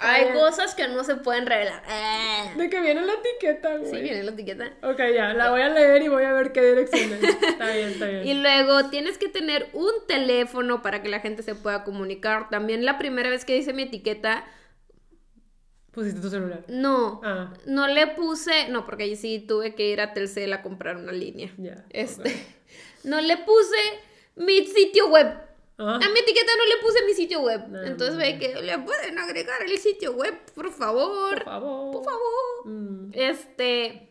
S1: Hay
S2: Ah.
S1: cosas que no se pueden revelar. Eh.
S2: De que viene la etiqueta, güey.
S1: Sí, viene la etiqueta.
S2: Ok, ya, la voy a leer y voy a ver qué dirección es. Está bien, está bien.
S1: Y luego tienes que tener un teléfono para que la gente se pueda comunicar. También la primera vez que hice mi etiqueta,
S2: Pusiste tu celular.
S1: no,
S2: Ah.
S1: no le puse, no, porque ahí sí tuve que ir a Telcel a comprar una línea.
S2: Ya.
S1: Este,
S2: ok.
S1: no le puse mi sitio web.
S2: Ah.
S1: A mi etiqueta no le puse mi sitio web.
S2: No,
S1: Entonces
S2: no,
S1: ve que le pueden agregar el sitio web, por favor.
S2: Por favor.
S1: Por favor.
S2: Mm.
S1: Este.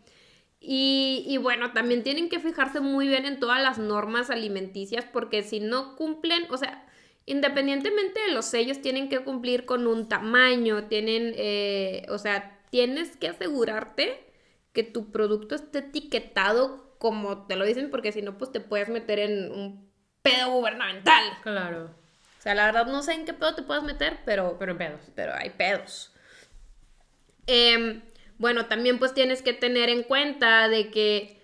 S1: Y, y bueno, también tienen que fijarse muy bien en todas las normas alimenticias porque si no cumplen, o sea, independientemente de los sellos, tienen que cumplir con un tamaño, tienen, eh, o sea, tienes que asegurarte que tu producto esté etiquetado como te lo dicen porque si no, pues te puedes meter en un pedo gubernamental.
S2: Claro.
S1: O sea, la verdad no sé en qué pedo te puedes meter, pero
S2: Pero en pedos.
S1: pero hay pedos. Em, bueno, también pues tienes que tener en cuenta de que,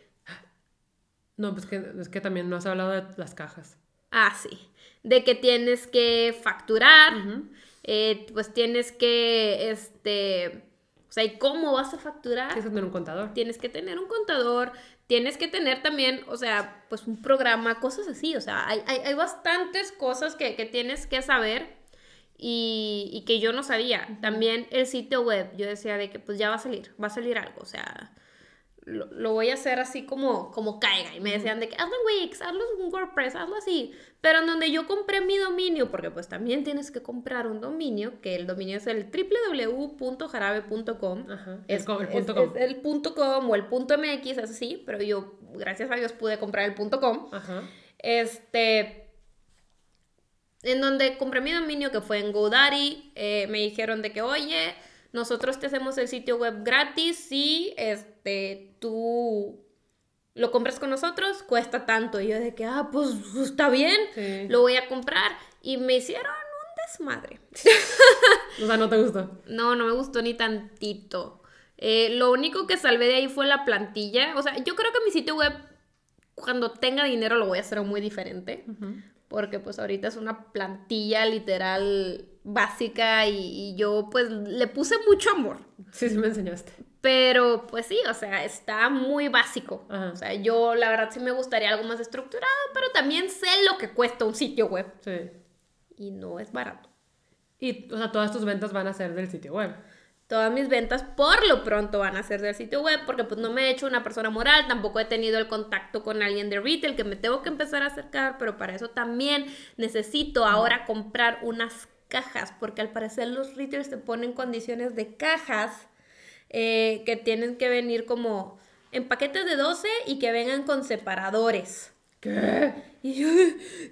S2: No, pues que, es que también no has hablado de las cajas.
S1: ah, sí, de que tienes que facturar, eh, pues tienes que, este, o sea, ¿y cómo vas a facturar?
S2: Tienes que tener un contador.
S1: Tienes que tener un contador, tienes que tener también, o sea, pues un programa, cosas así, o sea, hay, hay, hay bastantes cosas que, que tienes que saber y, y que yo no sabía. También el sitio web, yo decía de que pues ya va a salir, va a salir algo, o sea, lo, lo voy a hacer así como, como caiga. Y me decían de que hazlo en Wix, hazlo en WordPress, hazlo así. Pero en donde yo compré mi dominio, porque pues también tienes que comprar un dominio, que el dominio es el www.jarabe.com.
S2: Ajá.
S1: Es,
S2: el, co- el
S1: es-
S2: punto com.
S1: es el punto .com o el punto .mx, es así, pero yo, gracias a Dios, pude comprar el punto .com.
S2: Ajá.
S1: Este, en donde compré mi dominio, que fue en GoDaddy, eh, me dijeron de que, oye, nosotros te hacemos el sitio web gratis si este, tú lo compras con nosotros, cuesta tanto. Y yo de que, ah, pues está bien,
S2: Sí.
S1: lo voy a comprar. Y me hicieron un desmadre.
S2: O sea, no te gustó.
S1: No, no me gustó ni tantito. Eh, lo único que salvé de ahí fue la plantilla. O sea, yo creo que mi sitio web, cuando tenga dinero, lo voy a hacer muy diferente. Porque pues ahorita es una plantilla literal básica y, y yo pues le puse mucho amor.
S2: Sí, sí me enseñaste.
S1: Pero pues sí, o sea, está muy básico.
S2: Ajá.
S1: O sea, yo la verdad sí me gustaría algo más estructurado, pero también sé lo que cuesta un sitio web.
S2: Sí.
S1: Y no es barato.
S2: Y, o sea, todas tus ventas van a ser del sitio web.
S1: Todas mis ventas por lo pronto van a ser del sitio web porque pues no me he hecho una persona moral, tampoco he tenido el contacto con alguien de retail que me tengo que empezar a acercar, pero para eso también necesito ahora comprar unas cajas porque al parecer los retailers te ponen condiciones de cajas eh, que tienen que venir como en paquetes de 12 y que vengan con separadores.
S2: ¿Qué?
S1: Y yo,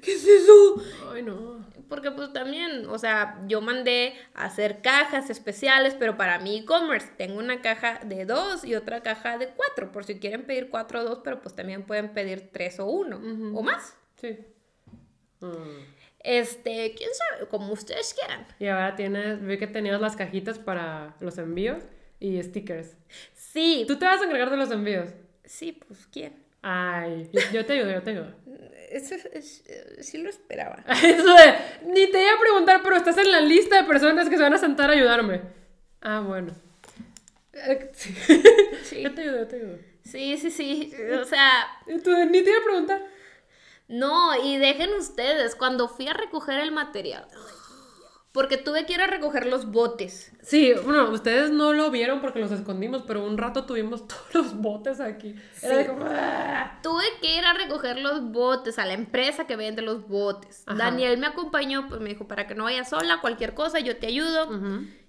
S1: ¿qué es eso?
S2: Ay, no.
S1: Porque pues también, o sea, yo mandé a hacer cajas especiales, pero para mi e-commerce tengo una caja de dos y otra caja de cuatro, por si quieren pedir cuatro o dos, pero pues también pueden pedir tres o uno o más.
S2: Sí. Mm.
S1: Este, quién sabe, como ustedes quieran.
S2: Y ahora tienes, vi que tenías las cajitas para los envíos y stickers.
S1: Sí,
S2: ¿Tú te vas a encargar de los envíos?
S1: sí, pues quién.
S2: Ay, yo, te ayudo, yo te ayudo.
S1: Eso es- es- eh, sí lo esperaba.
S2: Eso de, ni te iba a preguntar, pero estás en la lista de personas que se van a sentar a ayudarme. Ah, bueno. Eh, sí.
S1: Sí.
S2: Yo te ayudo, yo te ayudo.
S1: Sí, sí, sí. O sea,
S2: tú, ni te iba a preguntar.
S1: no, y dejen ustedes, cuando fui a recoger el material, porque tuve que ir a recoger los botes.
S2: Sí, bueno, ustedes no lo vieron porque los escondimos, pero un rato tuvimos todos los botes aquí. Era como, ¡ah!
S1: Tuve que ir a recoger los botes a la empresa que vende los botes.
S2: Ajá.
S1: Daniel me acompañó, pues me dijo, para que no vayas sola, cualquier cosa, yo te ayudo.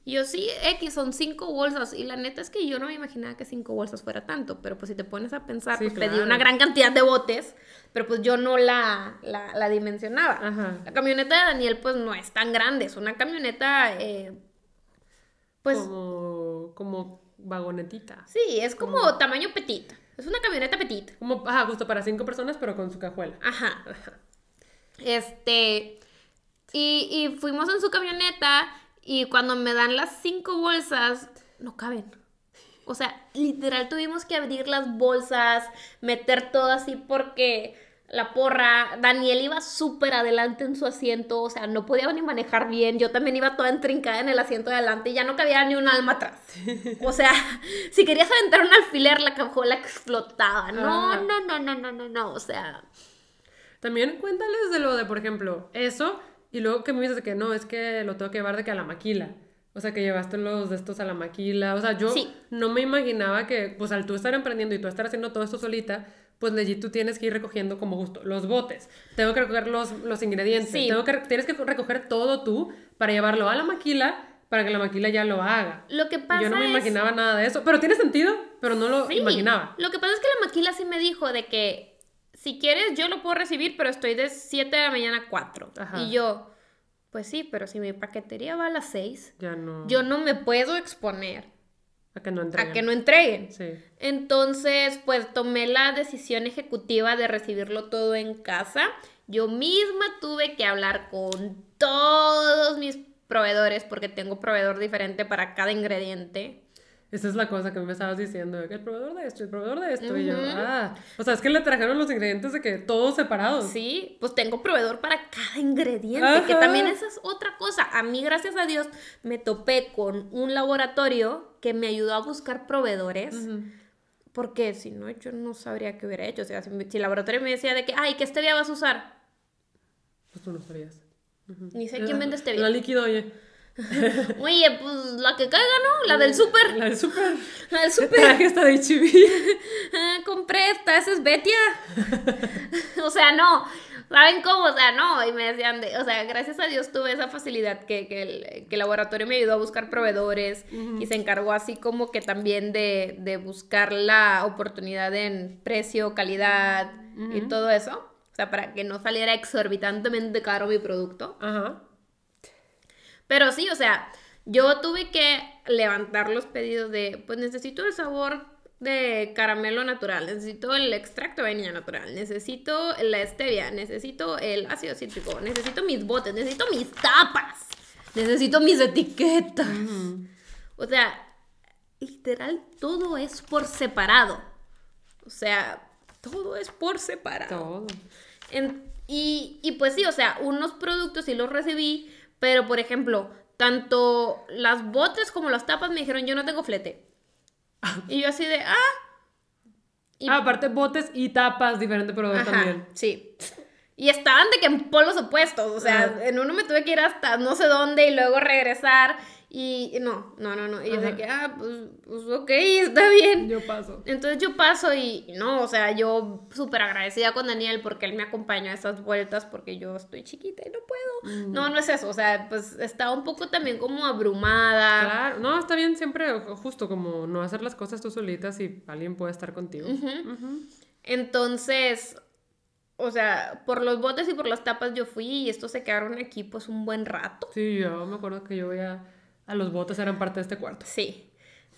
S1: Y yo, sí, X, son cinco bolsas. Y la neta es que yo no me imaginaba que cinco bolsas fuera tanto. Pero pues si te pones a pensar,
S2: Sí,
S1: pues pedí
S2: claro.
S1: una gran cantidad de botes. Pero pues yo no la, la, la dimensionaba.
S2: Ajá.
S1: La camioneta de Daniel pues no es tan grande. Es una camioneta, eh, pues
S2: Como, como vagonetita.
S1: sí, es como tamaño petit. Es una camioneta petit.
S2: Como, ajá, justo para cinco personas, pero con su cajuela.
S1: Ajá, ajá. Este. Y, y fuimos en su camioneta y cuando me dan las cinco bolsas, no caben. O sea, literal tuvimos que abrir las bolsas, meter todo así porque la porra, Daniel iba súper adelante en su asiento, o sea, no podía ni manejar bien, yo también iba toda entrincada en el asiento de adelante y ya no cabía ni un alma atrás. O sea, si querías aventar un alfiler, la cajuela explotaba. No, no, no, no, no, no, no, o sea...
S2: También cuéntales de lo de, por ejemplo, eso, y luego que me dices de que no, es que lo tengo que llevar de que a la maquila. O sea, que llevaste los de estos a la maquila. O sea, yo
S1: Sí.
S2: no me imaginaba que, pues al tú estar emprendiendo y tú estar haciendo todo esto solita, pues legit tú tienes que ir recogiendo como justo los botes. Tengo que recoger los, los ingredientes.
S1: Sí.
S2: Tengo que, tienes que recoger todo tú para llevarlo a la maquila para que la maquila ya lo haga.
S1: Lo que pasa
S2: Yo no me
S1: es-
S2: imaginaba nada de eso. Pero tiene sentido, pero no lo
S1: Sí.
S2: imaginaba.
S1: Lo que pasa es que la maquila sí me dijo de que si quieres yo lo puedo recibir, pero estoy de 7 de la mañana a 4.
S2: Ajá.
S1: Y yo, pues sí, pero si mi paquetería va a las 6,
S2: Ya no.
S1: yo no me puedo exponer
S2: A que no
S1: a
S2: entreguen.
S1: que no entreguen.
S2: Sí.
S1: Entonces, pues tomé la decisión ejecutiva de recibirlo todo en casa. Yo misma tuve que hablar con todos mis proveedores porque tengo proveedor diferente para cada ingrediente.
S2: Esa es la cosa que me estabas diciendo, de que el proveedor de esto, el proveedor de esto, y yo, ah, o sea, es que le trajeron los ingredientes de que todos separados.
S1: Sí, pues tengo proveedor para cada ingrediente, que
S2: Ajá.
S1: también esa es otra cosa. A mí, gracias a Dios, me topé con un laboratorio que me ayudó a buscar proveedores.
S2: Ujú.
S1: Porque si no, yo no sabría qué hubiera hecho. O sea, si, si el laboratorio me decía de que, ay, ¿qué stevia vas a usar?
S2: Pues tú no sabías. Ujú.
S1: Ni sé quién vende stevia.
S2: La líquido, oye.
S1: Oye, pues la que caiga, ¿no? La del súper.
S2: La del súper.
S1: La del súper.
S2: Traje esta de HB.
S1: Ah, compré esta, esa es Betia. o sea, no. ¿Saben cómo? O sea, no. Y me decían, de, o sea, gracias a Dios tuve esa facilidad que, que, el, que el laboratorio me ayudó a buscar proveedores y se encargó así como que también de, de buscar la oportunidad en precio, calidad y todo eso. O sea, para que no saliera exorbitantemente caro mi producto.
S2: Ajá.
S1: Pero sí, o sea, yo tuve que levantar los pedidos de, pues necesito el sabor de caramelo natural, necesito el extracto de vainilla natural, necesito la stevia, necesito el ácido cítrico, necesito mis botes, necesito mis tapas, necesito mis etiquetas. O sea, literal, todo es por separado. O sea, todo es por separado.
S2: Todo.
S1: En- y, y pues sí, o sea, unos productos sí los recibí, pero por ejemplo, tanto las botes como las tapas me dijeron, yo no tengo flete. Y yo así de, ah. Y-
S2: Ah, aparte, botes y tapas, diferente proveedor también.
S1: sí. Y estaban de que en polos opuestos, o sea,
S2: Ajá.
S1: en uno me tuve que ir hasta no sé dónde y luego regresar y no, no, no, no. Y yo de que, ah, pues, pues ok, está bien.
S2: Yo paso.
S1: Entonces yo paso y y no, o sea, yo súper agradecida con Daniel porque él me acompañó a esas vueltas porque yo estoy chiquita y no puedo. No, no es eso, o sea, pues estaba un poco también como abrumada.
S2: Claro, no, está bien siempre justo como no hacer las cosas tú solitas y alguien puede estar contigo.
S1: Entonces, o sea, por los botes y por las tapas yo fui y estos se quedaron aquí pues un buen rato.
S2: Sí, yo me acuerdo que yo veía a los botes eran parte de este cuarto.
S1: Sí,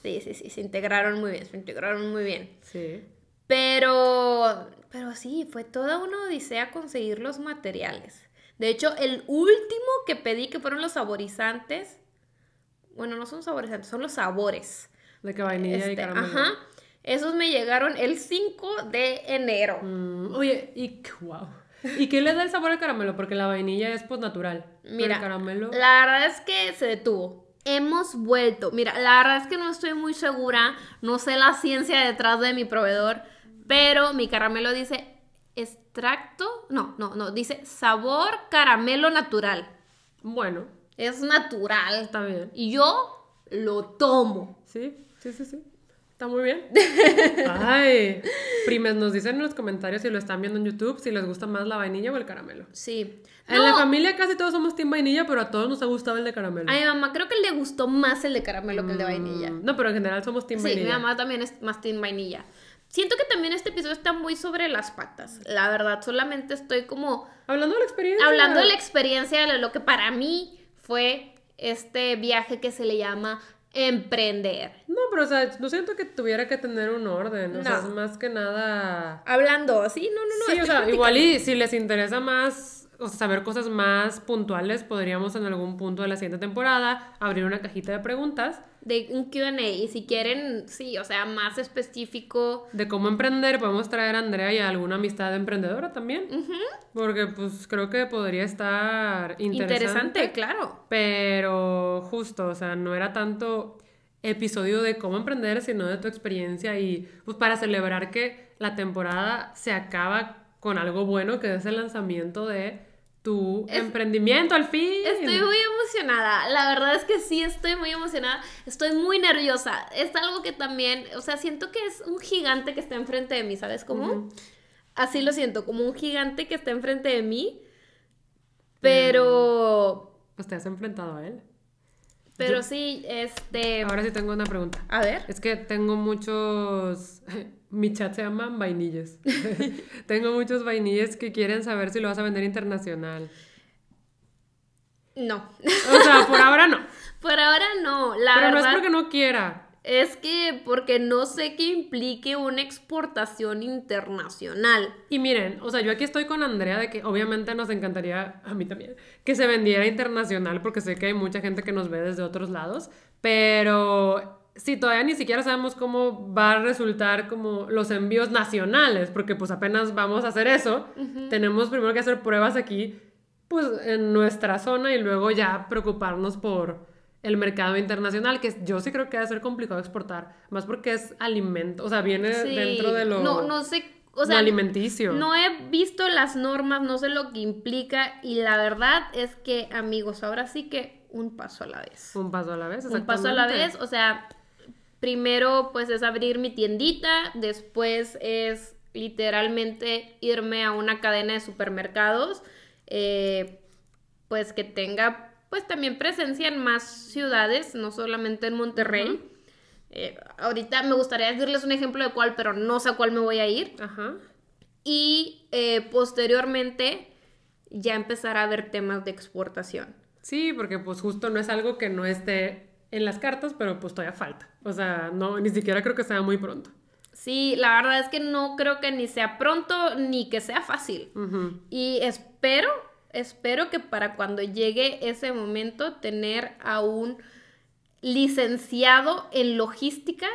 S1: sí, sí, sí, se integraron muy bien, se integraron muy bien.
S2: Sí.
S1: Pero, pero sí, fue toda una odisea conseguir los materiales. De hecho, el último que pedí, que fueron los saborizantes, bueno, no son saborizantes, son los sabores.
S2: De que vainilla y
S1: Este,
S2: caramelo.
S1: Ajá. Esos me llegaron el 5 de enero.
S2: Mm, oye, y wow. ¿Y qué le da el sabor al caramelo? Porque la vainilla es pues natural.
S1: Mira,
S2: el caramelo.
S1: la verdad es que se detuvo. Hemos vuelto. Mira, la verdad es que no estoy muy segura. No sé la ciencia detrás de mi proveedor. Pero mi caramelo dice extracto. No, no, no. Dice sabor caramelo natural.
S2: Bueno,
S1: Es natural.
S2: bien.
S1: Y yo lo tomo.
S2: Sí, sí, sí, sí. Está muy bien. Ay, primes, nos dicen en los comentarios si lo están viendo en YouTube si les gusta más la vainilla o el caramelo.
S1: Sí.
S2: En la familia casi todos somos team vainilla, pero a todos nos ha gustado el de caramelo.
S1: A mi mamá creo que le gustó más el de caramelo que el de vainilla.
S2: Mm, No, pero en general somos team
S1: Sí, mi
S2: vainilla.
S1: mamá también es más team vainilla. Siento que también este episodio está muy sobre las patas. La verdad, solamente estoy como
S2: Hablando de la experiencia.
S1: hablando de la experiencia de lo que para mí fue este viaje que se le llama emprender.
S2: No, pero o sea, no siento que tuviera que tener un orden. O sea, es más que nada.
S1: Hablando, sí, no, no, no.
S2: sí, o sea, igual y si les interesa más, o sea, saber cosas más puntuales, podríamos en algún punto de la siguiente temporada abrir una cajita de preguntas
S1: De un QA, y si quieren, sí, o sea, más específico.
S2: de cómo emprender. Podemos traer a Andrea y a alguna amistad emprendedora también. Porque pues creo que podría estar interesante.
S1: Interesante, claro.
S2: Pero justo, o sea, no era tanto episodio de cómo emprender, sino de tu experiencia y pues para celebrar que la temporada se acaba con algo bueno, que es el lanzamiento de tu
S1: Es-
S2: emprendimiento al fin.
S1: Estoy muy emocionada. La verdad es que sí, estoy muy emocionada. Estoy muy nerviosa. Es algo que también, o sea, siento que es un gigante que está enfrente de mí, ¿sabes cómo? Así lo siento, como un gigante que está enfrente de mí. Pero,
S2: Pues te has enfrentado a él.
S1: pero sí, este...
S2: Ahora sí tengo una pregunta.
S1: A ver.
S2: Es que tengo muchos. Mi chat se llama vainillas. tengo muchos vainillas que quieren saber si lo vas a vender internacional.
S1: No.
S2: O sea, por ahora no.
S1: Por ahora no. La
S2: Pero no es porque no quiera.
S1: es que porque no sé qué implique una exportación internacional.
S2: Y miren, o sea, yo aquí estoy con Andrea de que obviamente nos encantaría, a mí también, que se vendiera internacional porque sé que hay mucha gente que nos ve desde otros lados, pero si todavía ni siquiera sabemos cómo va a resultar como los envíos nacionales, porque pues apenas vamos a hacer eso, tenemos primero que hacer pruebas aquí, pues en nuestra zona y luego ya preocuparnos por el mercado internacional, que yo sí creo que va a ser complicado exportar, más porque es alimento, o sea, viene
S1: Sí.
S2: dentro de lo...
S1: No, no sé. O sea,
S2: alimenticio.
S1: No he visto las normas, no sé lo que implica y la verdad es que, amigos, ahora sí que un paso a la vez.
S2: Un paso a la vez,
S1: Un paso a la vez, o sea, primero pues es abrir mi tiendita, después es literalmente irme a una cadena de supermercados, eh, pues que tenga pues también presencia en más ciudades, no solamente en Monterrey. Eh, ahorita me gustaría decirles un ejemplo de cuál, pero no sé a cuál me voy a ir.
S2: Ajá.
S1: Y eh, posteriormente ya empezar a ver temas de exportación.
S2: Sí, porque pues justo no es algo que no esté en las cartas, pero pues todavía falta. O sea, no, ni siquiera creo que sea muy pronto.
S1: Sí, la verdad es que no creo que ni sea pronto ni que sea fácil. Y espero, espero que para cuando llegue ese momento tener a un licenciado en logísticas,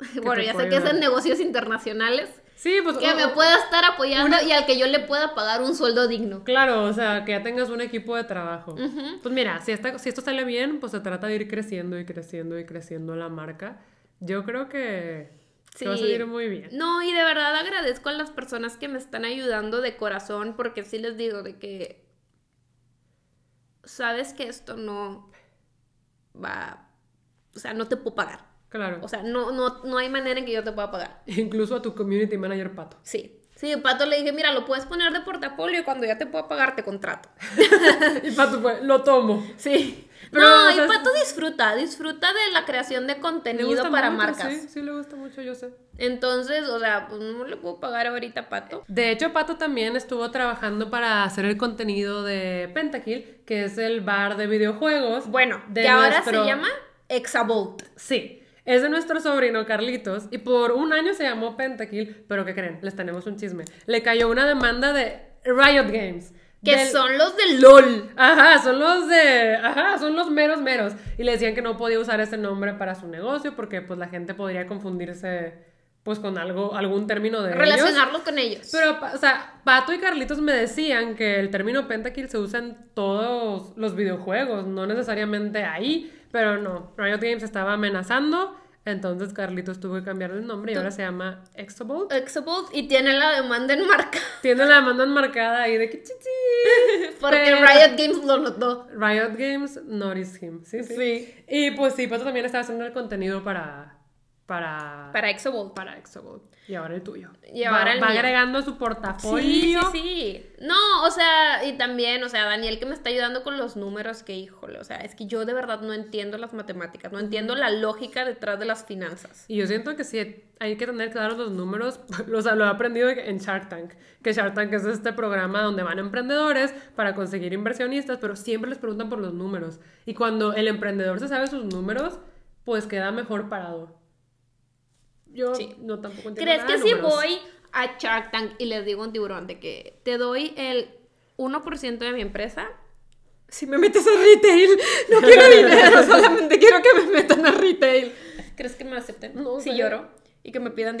S1: bueno, ya sé que es en negocios internacionales,
S2: Sí, pues...
S1: que me pueda estar apoyando y al que yo le pueda pagar un sueldo digno.
S2: Claro, o sea, que ya tengas un equipo de trabajo. Pues mira, si, esta- si esto sale bien, pues se trata de ir creciendo y creciendo y creciendo la marca. Yo creo que, va a salir muy bien.
S1: No, y de verdad agradezco a las personas que me están ayudando de corazón, porque sí les digo de que sabes que esto no va, o sea, no te puedo pagar.
S2: Claro.
S1: O sea, no, no, no hay manera en que yo te pueda pagar.
S2: Incluso a tu community manager pato.
S1: Sí, Sí, Pato le dije, mira, lo puedes poner de portafolio y cuando ya te pueda pagar te contrato.
S2: y Pato fue, lo tomo.
S1: Sí.
S2: Pero,
S1: no,
S2: o
S1: y Pato disfruta, disfruta de la creación de contenido para
S2: mucho,
S1: marcas.
S2: Sí, sí, le gusta mucho, yo sé.
S1: Entonces, o sea, pues no le puedo pagar ahorita a Pato.
S2: De hecho, Pato también estuvo trabajando para hacer el contenido de Pentakill, que es el bar de videojuegos.
S1: Bueno,
S2: de
S1: que ahora se llama Exavolt.
S2: Sí, es de nuestro sobrino Carlitos y por un año se llamó Pentakill, pero ¿qué creen? Les tenemos un chisme. Le cayó una demanda de Riot Games.
S1: Que
S2: del-
S1: son los de LOL.
S2: Ajá, son los de. Ajá, son los meros meros. Y le decían que no podía usar ese nombre para su negocio porque pues la gente podría confundirse pues con algo, algún término de ellos.
S1: Relacionarlos con ellos.
S2: Pero, o sea, Pato y Carlitos me decían que el término pentakill se usa en todos los videojuegos, no necesariamente ahí, pero no. Riot Games estaba amenazando, entonces Carlitos tuvo que cambiar el nombre y ahora se llama Exobolt.
S1: Exavolt y tiene la demanda en marca.
S2: Tiene la demanda enmarcada ahí de que chichi.
S1: Porque
S2: Pero-
S1: Riot Games lo notó.
S2: Riot Games noticed him, sí, sí. Y pues sí, Pato también estaba haciendo el contenido para. Para.
S1: Para Exavolt.
S2: para Exobolt. Y ahora el tuyo.
S1: Y
S2: va,
S1: ahora el
S2: va
S1: mío.
S2: agregando su
S1: Sí,
S2: portafolio.
S1: sí, sí. No, o sea, y también, o sea, Daniel que me está ayudando con los números, que híjole, o sea, es que yo de verdad no entiendo las matemáticas, no entiendo la lógica detrás de las finanzas.
S2: Y yo siento que sí, hay que tener claros los números. O sea, lo he aprendido en Shark Tank. Que Shark Tank es este programa donde van emprendedores para conseguir inversionistas, pero siempre les preguntan por los números. Y cuando el emprendedor se sabe sus números, pues queda mejor parado. Yo
S1: Sí.
S2: no tampoco entiendo
S1: ¿Crees
S2: nada
S1: que si voy a Shark Tank y les digo a un tiburón de que te doy el 1% de mi empresa? Si me metes a retail, no quiero dinero, solamente quiero que me metan a retail. ¿Crees que me acepten?
S2: No
S1: si lloro y que me pidan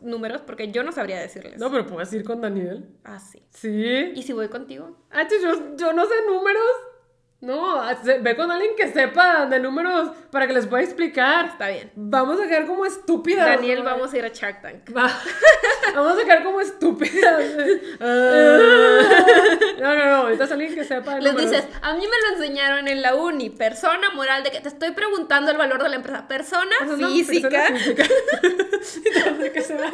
S1: números, porque yo no sabría decirles.
S2: No, pero puedes ir con Daniel.
S1: Ah, sí.
S2: Sí.
S1: ¿Y si voy contigo?
S2: Ah, yo, yo no sé números. No, ve con alguien que sepa de números para que les pueda explicar.
S1: Está bien.
S2: Vamos a quedar como estúpidas.
S1: Daniel, vamos a ir a Shark Tank.
S2: Va. Vamos a quedar como estúpidas. no, no, no. Ahorita alguien que sepa de
S1: Les
S2: números.
S1: dices, a mí me lo enseñaron en la uni, persona moral, de que te estoy preguntando el valor de la empresa. Persona,
S2: Persona-
S1: física.
S2: persona física. Que se vayan.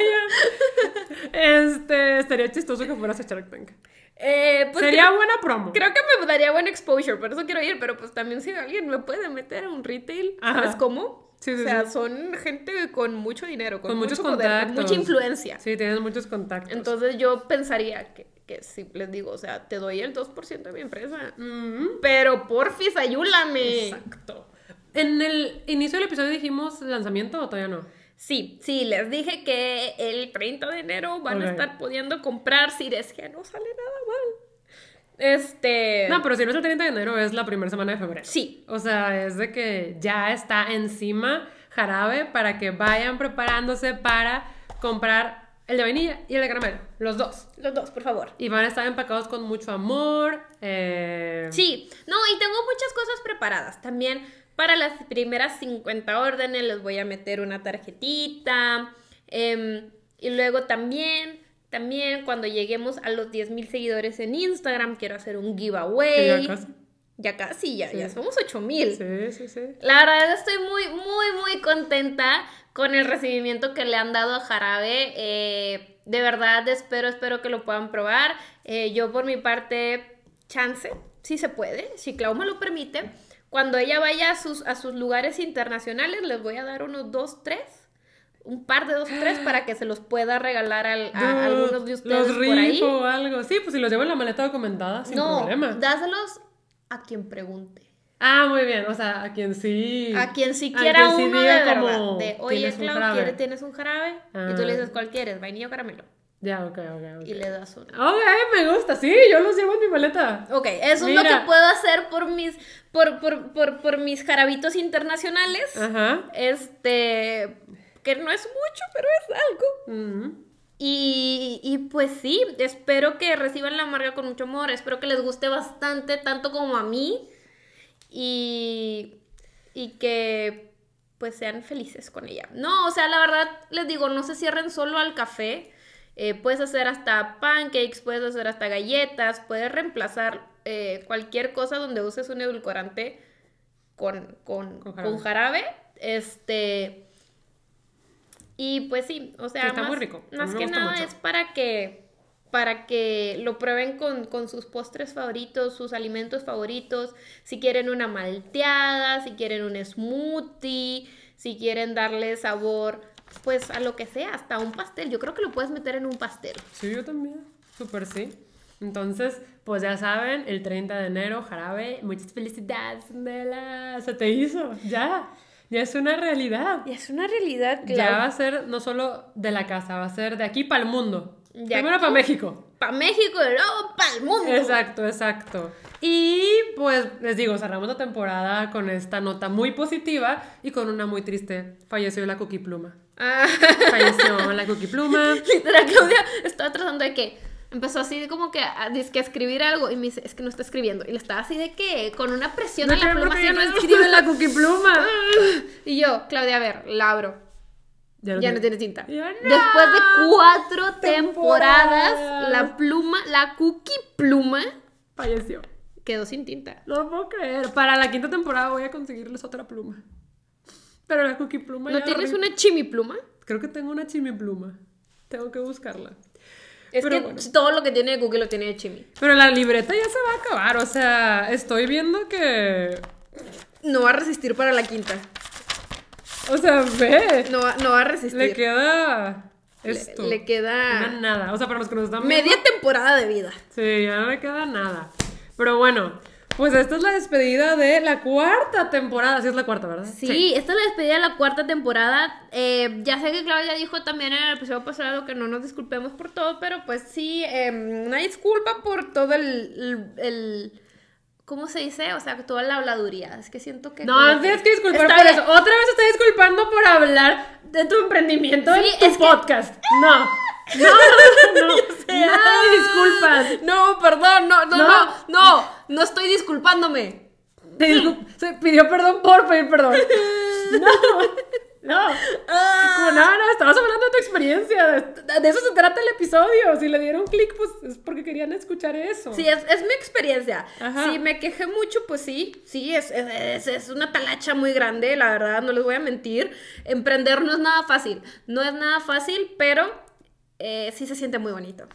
S2: Este, estaría chistoso que fueras a Shark Tank.
S1: Eh, pues
S2: Sería
S1: creo,
S2: buena promo.
S1: creo que me daría buen exposure, por eso quiero ir, pero pues también si alguien me puede meter a un retail,
S2: Ajá.
S1: ¿sabes cómo?
S2: Sí, sí,
S1: o sea,
S2: sí.
S1: son gente con mucho dinero, con,
S2: Con muchos
S1: mucho con
S2: contactos.
S1: mucha influencia.
S2: Sí, tienes muchos contactos.
S1: Entonces yo pensaría que, que si les digo, o sea, te doy el 2% de mi empresa,
S2: Mm,
S1: pero porfis, ayúdame.
S2: Exacto. En el inicio del episodio dijimos lanzamiento o todavía no.
S1: Sí, sí, les dije que el 30 de enero van a estar pudiendo comprar si es que no sale nada mal. Este.
S2: No, pero si no es el 30 de enero, es la primera semana de febrero.
S1: Sí.
S2: O sea, es de que ya está encima jarabe para que vayan preparándose para comprar el de vainilla y el de caramelo. Los dos.
S1: Los dos, por favor.
S2: Y van a estar empacados con mucho amor. eh,
S1: Sí, no, y tengo muchas cosas preparadas. También para las primeras 50 órdenes les voy a meter una tarjetita. em, y luego también, también cuando lleguemos a los 10.000 seguidores en Instagram, quiero hacer un giveaway.
S2: ya casi.
S1: Ya casi, ya,
S2: Sí.
S1: ya somos 8000.
S2: Sí, sí, sí.
S1: La verdad estoy muy, muy, muy contenta con el recibimiento que le han dado a Jarabe. Eh, de verdad espero, espero que lo puedan probar. Eh, yo por mi parte, chance, si se puede, si Clau me lo permite. Cuando ella vaya a sus, a sus lugares internacionales, les voy a dar unos dos, tres. Un par de dos, tres para que se los pueda regalar al- a, algunos de ustedes
S2: Los
S1: por ahí.
S2: o algo. Sí, pues si los llevo en la maleta documentada, sin
S1: no,
S2: problema.
S1: dáselos a quien pregunte.
S2: Ah, muy bien. O sea, a quien sí.
S1: A quien
S2: a
S1: quiera
S2: quien sí
S1: uno de verdad. De, oye,
S2: "Tienes un
S1: Clau,
S2: jarabe".
S1: ¿quieres- ¿tienes un jarabe? Y tú
S2: Ah.
S1: le dices, ¿cuál quieres? ¿Vainilla o caramelo?
S2: Ya, ok, ok, ok.
S1: Y le das uno.
S2: Ok, me gusta. Sí, yo los llevo en mi maleta.
S1: Ok, eso es lo
S2: Mira.
S1: que puedo hacer por mis, por, por, por, por mis jarabitos internacionales.
S2: Ajá.
S1: Este, que no es mucho, pero es algo.
S2: Mm.
S1: Y, y pues sí, espero que reciban la marca con mucho amor, espero que les guste bastante, tanto como a mí, y, y que pues sean felices con ella. No, o sea, la verdad les digo, no se cierren solo al café, eh, puedes hacer hasta pancakes, puedes hacer hasta galletas, puedes reemplazar eh, cualquier cosa donde uses un edulcorante con, con,
S2: Con
S1: con jarabe. Este, Y pues sí, o sea,
S2: Sí, está
S1: más,
S2: muy rico.
S1: Más que nada
S2: mucho.
S1: es para que para que lo prueben con, con sus postres favoritos, sus alimentos favoritos, si quieren una malteada, si quieren un smoothie, si quieren darle sabor, pues a lo que sea, hasta un pastel. Yo creo que lo puedes meter en un pastel.
S2: Sí, yo también. Súper sí. Entonces, pues ya saben, el 30 de enero, jarabe. Muchas felicidades, Nela. Se te hizo. Ya. Ya es una realidad.
S1: Y es una realidad,
S2: Ya va a ser no solo de la casa, va a ser de aquí para el mundo.
S1: De
S2: Primero
S1: aquí.
S2: para México.
S1: Para México y luego para el mundo.
S2: Exacto, exacto. Y pues les digo, cerramos la temporada con esta nota muy positiva y con una muy triste. Falleció la Cookie Pluma.
S1: Ah.
S2: Falleció la Cookie Pluma.
S1: Literal, Claudia estaba tratando de que empezó así de como que a, a escribir algo y me dice, es que no está escribiendo. Y le estaba así de que con una presión
S2: No
S1: en la pluma.
S2: no escribe la Cookie Pluma.
S1: Y yo, Claudia, a ver, la abro. Ya no tiene tinta.
S2: Y yo, "No".
S1: Después de cuatro temporadas,
S2: Temporadas.
S1: la pluma, la cookie pluma,
S2: Falleció.
S1: quedó sin tinta.
S2: No lo puedo creer. Para la quinta temporada voy a conseguirles otra pluma. Pero la Cookie Pluma
S1: ¿No
S2: ya
S1: tienes
S2: arri-
S1: una chimi pluma?
S2: Creo que tengo una chimi pluma. Tengo que buscarla.
S1: Es
S2: Pero
S1: que
S2: bueno.
S1: todo lo que tiene de cookie lo tiene de chimi.
S2: Pero la libreta ya se va a acabar. O sea, estoy viendo que.
S1: No va a resistir para la quinta.
S2: O sea, ve.
S1: No va, no va a resistir.
S2: Le queda.
S1: Le-
S2: Esto.
S1: le queda-
S2: Una nada. O sea, para los que nos están
S1: Media
S2: viendo,
S1: temporada de vida.
S2: Sí, ya no le queda nada. Pero bueno, pues esta es la despedida de la cuarta temporada. Sí, es la cuarta, ¿verdad?
S1: Sí, esta es la despedida de la cuarta temporada. Eh, ya sé que Claudia dijo también en el episodio pasado que no nos disculpemos por todo, pero pues sí, eh, una disculpa por todo el, el, el- ¿Cómo se dice? O sea, toda la habladuría. Es que siento que...
S2: No, tienes que disculpar por
S1: bien.
S2: eso. Otra vez estoy disculpando por hablar de tu emprendimiento
S1: Sí,
S2: en tu
S1: es que-
S2: podcast. No. No, no, no. no. Nada de disculpas.
S1: No, perdón, no, no,
S2: No.
S1: no, no, no, estoy disculpándome.
S2: Te discul- se pidió perdón por pedir perdón. No. No.
S1: Ah.
S2: Como, no, no, estabas hablando de tu experiencia. De, de eso se trata el episodio. Si le dieron clic, pues es porque querían escuchar eso.
S1: Sí, es, es mi experiencia.
S2: Ajá.
S1: Si me quejé mucho, pues sí, sí, es, es, es- es una talacha muy grande, la verdad, no les voy a mentir. Emprender no es nada fácil, no es nada fácil, pero eh, sí se siente muy bonito.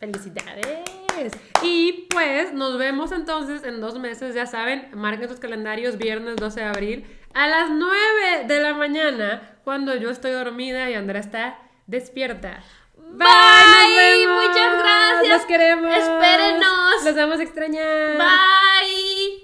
S2: Felicidades. Y pues nos vemos entonces en dos meses, ya saben, marquen sus calendarios viernes 12 de abril a las 9 de la mañana cuando yo estoy dormida y Andrea está despierta.
S1: Bye, muchas gracias.
S2: Los queremos.
S1: Espérenos.
S2: Los vamos a extrañar.
S1: Bye.